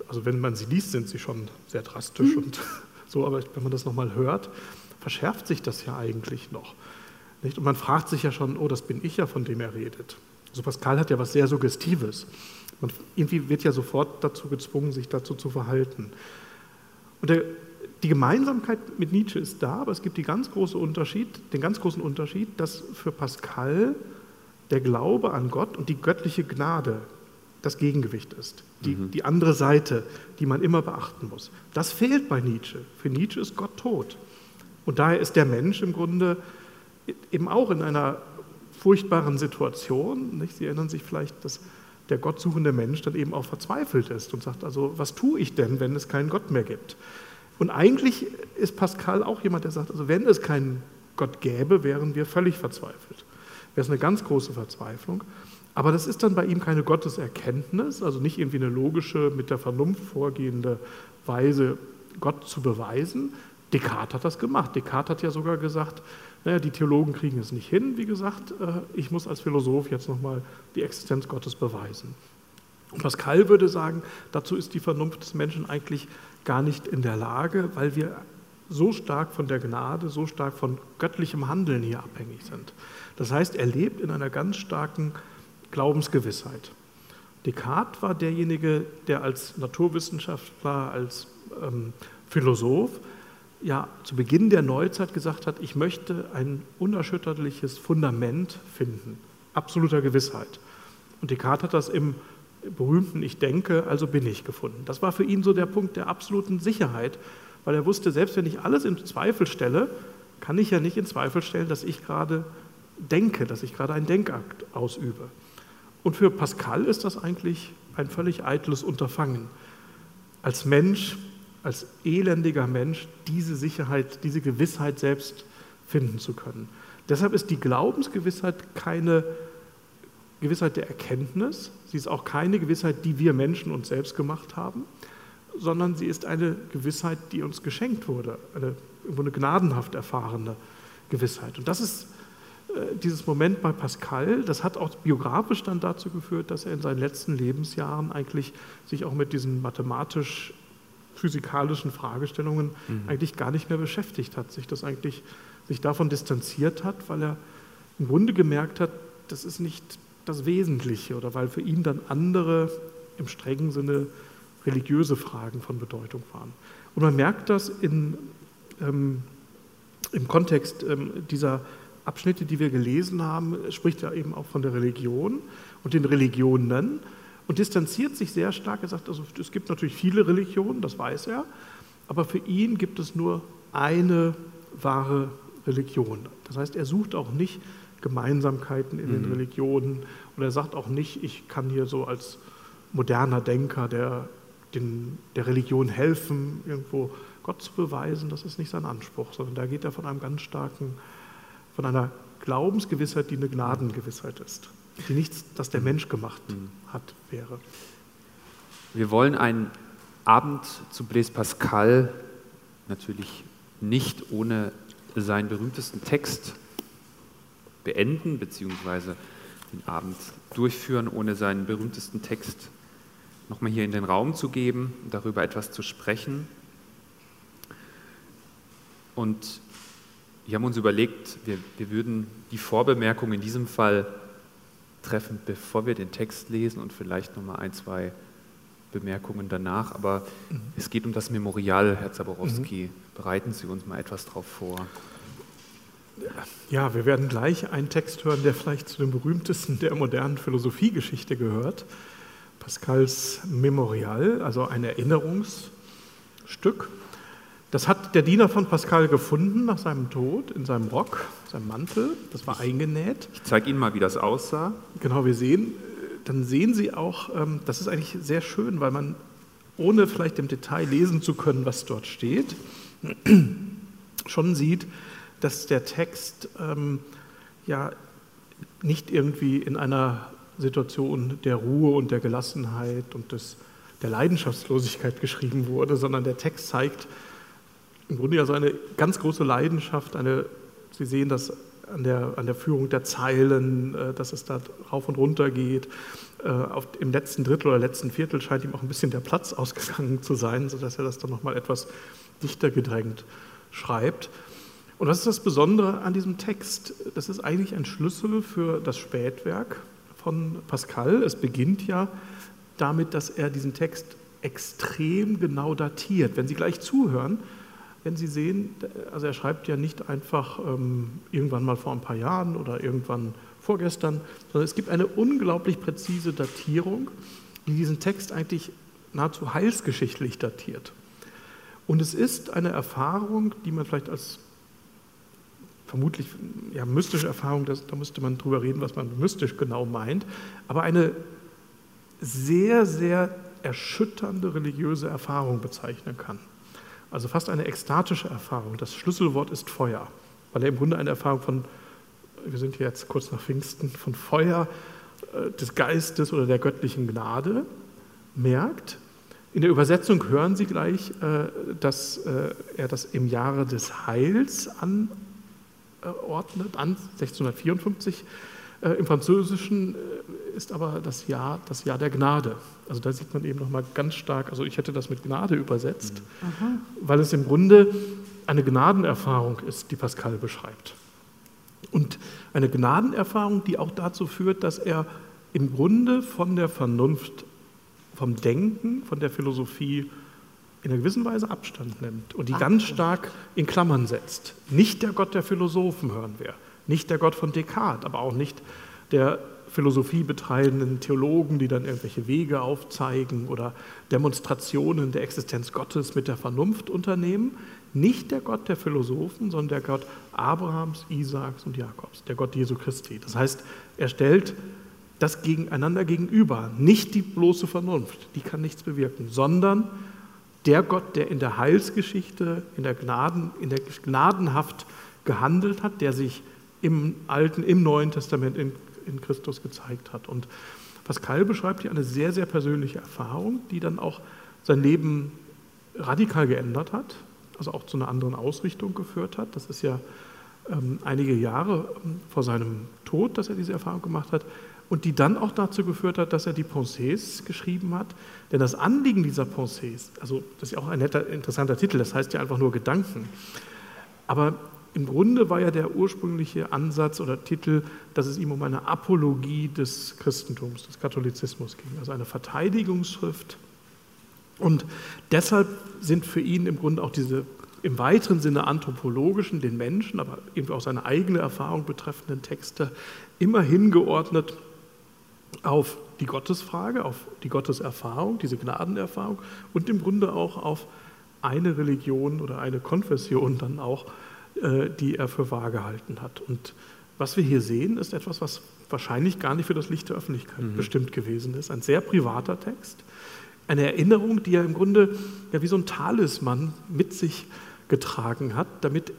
Also wenn man sie liest, sind sie schon sehr drastisch mhm. und (laughs) so, aber wenn man das nochmal hört, verschärft sich das ja eigentlich noch. Und man fragt sich ja schon, oh, das bin ich ja, von dem er redet. Also Pascal hat ja was sehr Suggestives. Man irgendwie wird ja sofort dazu gezwungen, sich dazu zu verhalten. Und der, die Gemeinsamkeit mit Nietzsche ist da, aber es gibt ganz große Unterschied, den ganz großen Unterschied, dass für Pascal der Glaube an Gott und die göttliche Gnade das Gegengewicht ist, die, mhm. die andere Seite, die man immer beachten muss. Das fehlt bei Nietzsche. Für Nietzsche ist Gott tot. Und daher ist der Mensch im Grunde eben auch in einer furchtbaren Situation. Nicht? Sie erinnern sich vielleicht, dass der gottsuchende Mensch dann eben auch verzweifelt ist und sagt, also was tue ich denn, wenn es keinen Gott mehr gibt? Und eigentlich ist Pascal auch jemand, der sagt, also wenn es keinen Gott gäbe, wären wir völlig verzweifelt. Wäre es eine ganz große Verzweiflung. Aber das ist dann bei ihm keine Gotteserkenntnis, also nicht irgendwie eine logische, mit der Vernunft vorgehende Weise, Gott zu beweisen. Descartes hat das gemacht. Descartes hat ja sogar gesagt, naja, die Theologen kriegen es nicht hin, wie gesagt, äh, ich muss als Philosoph jetzt nochmal die Existenz Gottes beweisen. Und Pascal würde sagen, dazu ist die Vernunft des Menschen eigentlich gar nicht in der Lage, weil wir so stark von der Gnade, so stark von göttlichem Handeln hier abhängig sind. Das heißt, er lebt in einer ganz starken Glaubensgewissheit. Descartes war derjenige, der als Naturwissenschaftler, als ähm, Philosoph ja zu Beginn der Neuzeit gesagt hat, ich möchte ein unerschütterliches Fundament finden, absoluter Gewissheit. Und Descartes hat das im berühmten Ich denke, also bin ich gefunden. Das war für ihn so der Punkt der absoluten Sicherheit, weil er wusste, selbst wenn ich alles in Zweifel stelle, kann ich ja nicht in Zweifel stellen, dass ich gerade denke, dass ich gerade einen Denkakt ausübe. Und für Pascal ist das eigentlich ein völlig eitles Unterfangen. Als Mensch als elendiger Mensch diese Sicherheit, diese Gewissheit selbst finden zu können. Deshalb ist die Glaubensgewissheit keine Gewissheit der Erkenntnis, sie ist auch keine Gewissheit, die wir Menschen uns selbst gemacht haben, sondern sie ist eine Gewissheit, die uns geschenkt wurde, eine, eine gnadenhaft erfahrene Gewissheit. Und das ist äh, dieses Moment bei Pascal, das hat auch biografisch dann dazu geführt, dass er in seinen letzten Lebensjahren eigentlich sich auch mit diesen mathematisch physikalischen Fragestellungen mhm. eigentlich gar nicht mehr beschäftigt hat, sich das eigentlich sich davon distanziert hat, weil er im Grunde gemerkt hat, das ist nicht das Wesentliche oder weil für ihn dann andere im strengen Sinne religiöse Fragen von Bedeutung waren. Und man merkt das in, ähm, im Kontext ähm, dieser Abschnitte, die wir gelesen haben, spricht er eben auch von der Religion und den Religionen und distanziert sich sehr stark. Er sagt, also, es gibt natürlich viele Religionen, das weiß er, aber für ihn gibt es nur eine wahre Religion. Das heißt, er sucht auch nicht Gemeinsamkeiten in mhm. den Religionen und er sagt auch nicht, ich kann hier so als moderner Denker der, den, der Religion helfen, irgendwo Gott zu beweisen. Das ist nicht sein Anspruch, sondern da geht er von einem ganz starken, von einer Glaubensgewissheit, die eine Gnadengewissheit ist die nichts, das der Mensch gemacht mhm. hat, wäre. Wir wollen einen Abend zu Blaise Pascal natürlich nicht ohne seinen berühmtesten Text beenden, beziehungsweise den Abend durchführen, ohne seinen berühmtesten Text nochmal hier in den Raum zu geben, darüber etwas zu sprechen. Und wir haben uns überlegt, wir, wir würden die Vorbemerkung in diesem Fall treffen, bevor wir den Text lesen und vielleicht noch mal ein, zwei Bemerkungen danach. Aber mhm. es geht um das Memorial, Herr Zaborowski. Mhm. Bereiten Sie uns mal etwas darauf vor. Ja, wir werden gleich einen Text hören, der vielleicht zu den berühmtesten der modernen Philosophiegeschichte gehört. Pascals Memorial, also ein Erinnerungsstück. Das hat der Diener von Pascal gefunden nach seinem Tod in seinem Rock, seinem Mantel. Das war eingenäht. Ich zeige Ihnen mal, wie das aussah. Genau, wir sehen, dann sehen Sie auch, ähm, das ist eigentlich sehr schön, weil man, ohne vielleicht im Detail lesen zu können, was dort steht, (clears throat) schon sieht, dass der Text ähm, ja nicht irgendwie in einer Situation der Ruhe und der Gelassenheit und des der Leidenschaftslosigkeit geschrieben wurde, sondern der Text zeigt im Grunde ja so eine ganz große Leidenschaft. Eine, Sie sehen das an der, an der Führung der Zeilen, äh, dass es da rauf und runter geht. Äh, auf, Im letzten Drittel oder letzten Viertel scheint ihm auch ein bisschen der Platz ausgegangen zu sein, sodass er das dann nochmal etwas dichter gedrängt schreibt. Und was ist das Besondere an diesem Text? Das ist eigentlich ein Schlüssel für das Spätwerk von Pascal. Es beginnt ja damit, dass er diesen Text extrem genau datiert. Wenn Sie gleich zuhören, wenn Sie sehen, also er schreibt ja nicht einfach ähm, irgendwann mal vor ein paar Jahren oder irgendwann vorgestern, sondern es gibt eine unglaublich präzise Datierung, die diesen Text eigentlich nahezu heilsgeschichtlich datiert. Und es ist eine Erfahrung, die man vielleicht als vermutlich ja, mystische Erfahrung, das, da müsste man drüber reden, was man mystisch genau meint, aber eine sehr, sehr erschütternde religiöse Erfahrung bezeichnen kann. Also fast eine ekstatische Erfahrung. Das Schlüsselwort ist Feuer, weil er im Grunde eine Erfahrung von, wir sind hier jetzt kurz nach Pfingsten, von Feuer äh, des Geistes oder der göttlichen Gnade merkt. In der Übersetzung hören Sie gleich, äh, dass äh, er das im Jahre des Heils an ordnet, an 1654. Äh, Im Französischen äh, ist aber das Jahr das Jahr der Gnade. Also da sieht man eben nochmal ganz stark, also ich hätte das mit Gnade übersetzt, mhm. weil es im Grunde eine Gnadenerfahrung ist, die Pascal beschreibt. Und eine Gnadenerfahrung, die auch dazu führt, dass er im Grunde von der Vernunft, vom Denken, von der Philosophie in einer gewissen Weise Abstand nimmt und die Ach, ganz stark in Klammern setzt. Nicht der Gott der Philosophen hören wir, nicht der Gott von Descartes, aber auch nicht der Philosophie betreibenden Theologen, die dann irgendwelche Wege aufzeigen oder Demonstrationen der Existenz Gottes mit der Vernunft unternehmen. Nicht der Gott der Philosophen, sondern der Gott Abrahams, Isaaks und Jakobs, der Gott Jesu Christi. Das heißt, er stellt das gegeneinander gegenüber, nicht die bloße Vernunft, die kann nichts bewirken, sondern der Gott, der in der Heilsgeschichte, in der, Gnaden, in der Gnadenhaft gehandelt hat, der sich im Alten, im Neuen Testament in, in Christus gezeigt hat. Und Pascal beschreibt hier eine sehr, sehr persönliche Erfahrung, die dann auch sein Leben radikal geändert hat, also auch zu einer anderen Ausrichtung geführt hat. Das ist ja ähm, einige Jahre ähm, vor seinem Tod, dass er diese Erfahrung gemacht hat und die dann auch dazu geführt hat, dass er die Pensées geschrieben hat. Denn das Anliegen dieser Pensées, also das ist ja auch ein netter, interessanter Titel, das heißt ja einfach nur Gedanken. Aber im Grunde war ja der ursprüngliche Ansatz oder Titel, dass es ihm um eine Apologie des Christentums, des Katholizismus ging, also eine Verteidigungsschrift. Und deshalb sind für ihn im Grunde auch diese im weiteren Sinne anthropologischen, den Menschen, aber eben auch seine eigene Erfahrung betreffenden Texte immer hingeordnet auf die Gottesfrage, auf die Gotteserfahrung, diese Gnadenerfahrung und im Grunde auch auf eine Religion oder eine Konfession dann auch, die er für wahr gehalten hat. Und was wir hier sehen, ist etwas, was wahrscheinlich gar nicht für das Licht der Öffentlichkeit mhm. bestimmt gewesen ist. Ein sehr privater Text, eine Erinnerung, die er im Grunde ja wie so ein Talisman mit sich getragen hat, damit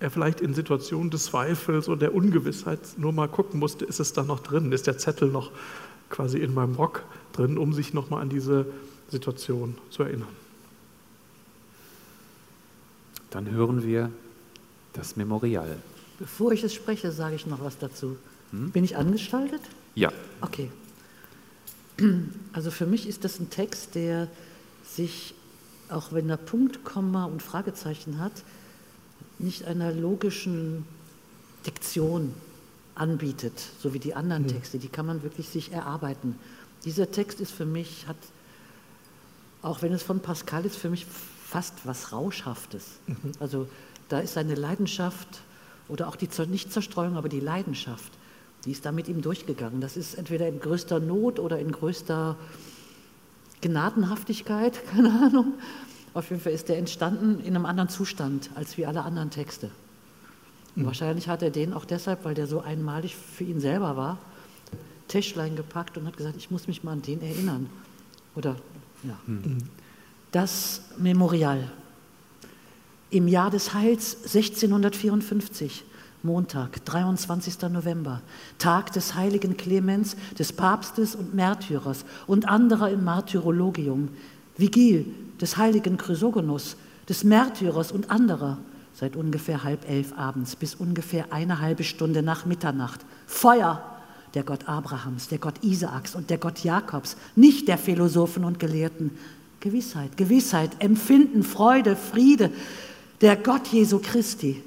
er vielleicht in Situationen des Zweifels und der Ungewissheit nur mal gucken musste, ist es da noch drin, ist der Zettel noch quasi in meinem Rock drin, um sich nochmal an diese Situation zu erinnern. Dann hören wir das Memorial. Bevor ich es spreche, sage ich noch was dazu. Hm? Bin ich angestaltet? Ja. Okay. (clears throat) Also für mich ist das ein Text, der sich, auch wenn er Punkt, Komma und Fragezeichen hat, nicht einer logischen Diktion anbietet, so wie die anderen Texte. Die kann man wirklich sich erarbeiten. Dieser Text ist für mich, hat, auch wenn es von Pascal ist, für mich fast was Rauschhaftes. Mhm. Also da ist seine Leidenschaft oder auch die Nicht-Zerstreuung, aber die Leidenschaft, die ist da mit ihm durchgegangen. Das ist entweder in größter Not oder in größter Gnadenhaftigkeit, (laughs) keine Ahnung. Auf jeden Fall ist der entstanden in einem anderen Zustand als wie alle anderen Texte. Mhm. Wahrscheinlich hat er den auch deshalb, weil der so einmalig für ihn selber war, Täschlein gepackt und hat gesagt, ich muss mich mal an den erinnern. Oder, ja. Mhm. Das Memorial. Im Jahr des Heils 1654, Montag, 23. November, Tag des heiligen Clemens, des Papstes und Märtyrers und anderer im Martyrologium, Vigil des heiligen Chrysogonus, des Märtyrers und anderer, seit ungefähr halb elf abends bis ungefähr eine halbe Stunde nach Mitternacht. Feuer, der Gott Abrahams, der Gott Isaaks und der Gott Jakobs, nicht der Philosophen und Gelehrten. Gewissheit, Gewissheit, Empfinden, Freude, Friede, der Gott Jesu Christi,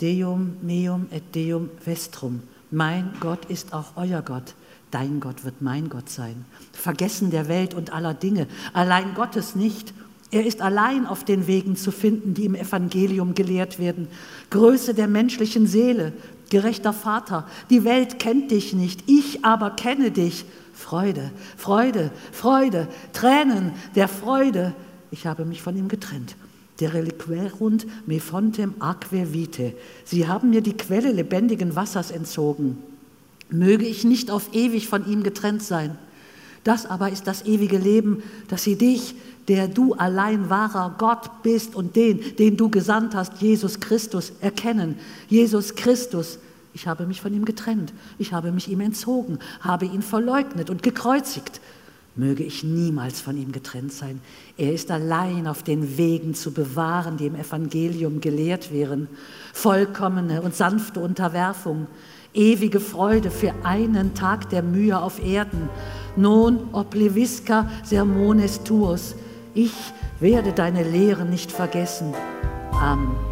Deum meum et Deum vestrum. Mein Gott ist auch euer Gott. Dein Gott wird mein Gott sein. Vergessen der Welt und aller Dinge, allein Gottes nicht. Er ist allein auf den Wegen zu finden, die im Evangelium gelehrt werden. Größe der menschlichen Seele, gerechter Vater, die Welt kennt dich nicht, ich aber kenne dich. Freude, Freude, Freude, Tränen der Freude. Ich habe mich von ihm getrennt der reliquerunt me fontem aquae vitae. Sie haben mir die Quelle lebendigen Wassers entzogen. Möge ich nicht auf ewig von ihm getrennt sein. Das aber ist das ewige Leben, dass sie dich, der du allein wahrer Gott bist und den, den du gesandt hast, Jesus Christus, erkennen. Jesus Christus, ich habe mich von ihm getrennt, ich habe mich ihm entzogen, habe ihn verleugnet und gekreuzigt. Möge ich niemals von ihm getrennt sein. Er ist allein auf den Wegen zu bewahren, die im Evangelium gelehrt wären. Vollkommene und sanfte Unterwerfung, ewige Freude für einen Tag der Mühe auf Erden. Non oblivisca sermones tuus. Ich werde deine Lehren nicht vergessen. Amen.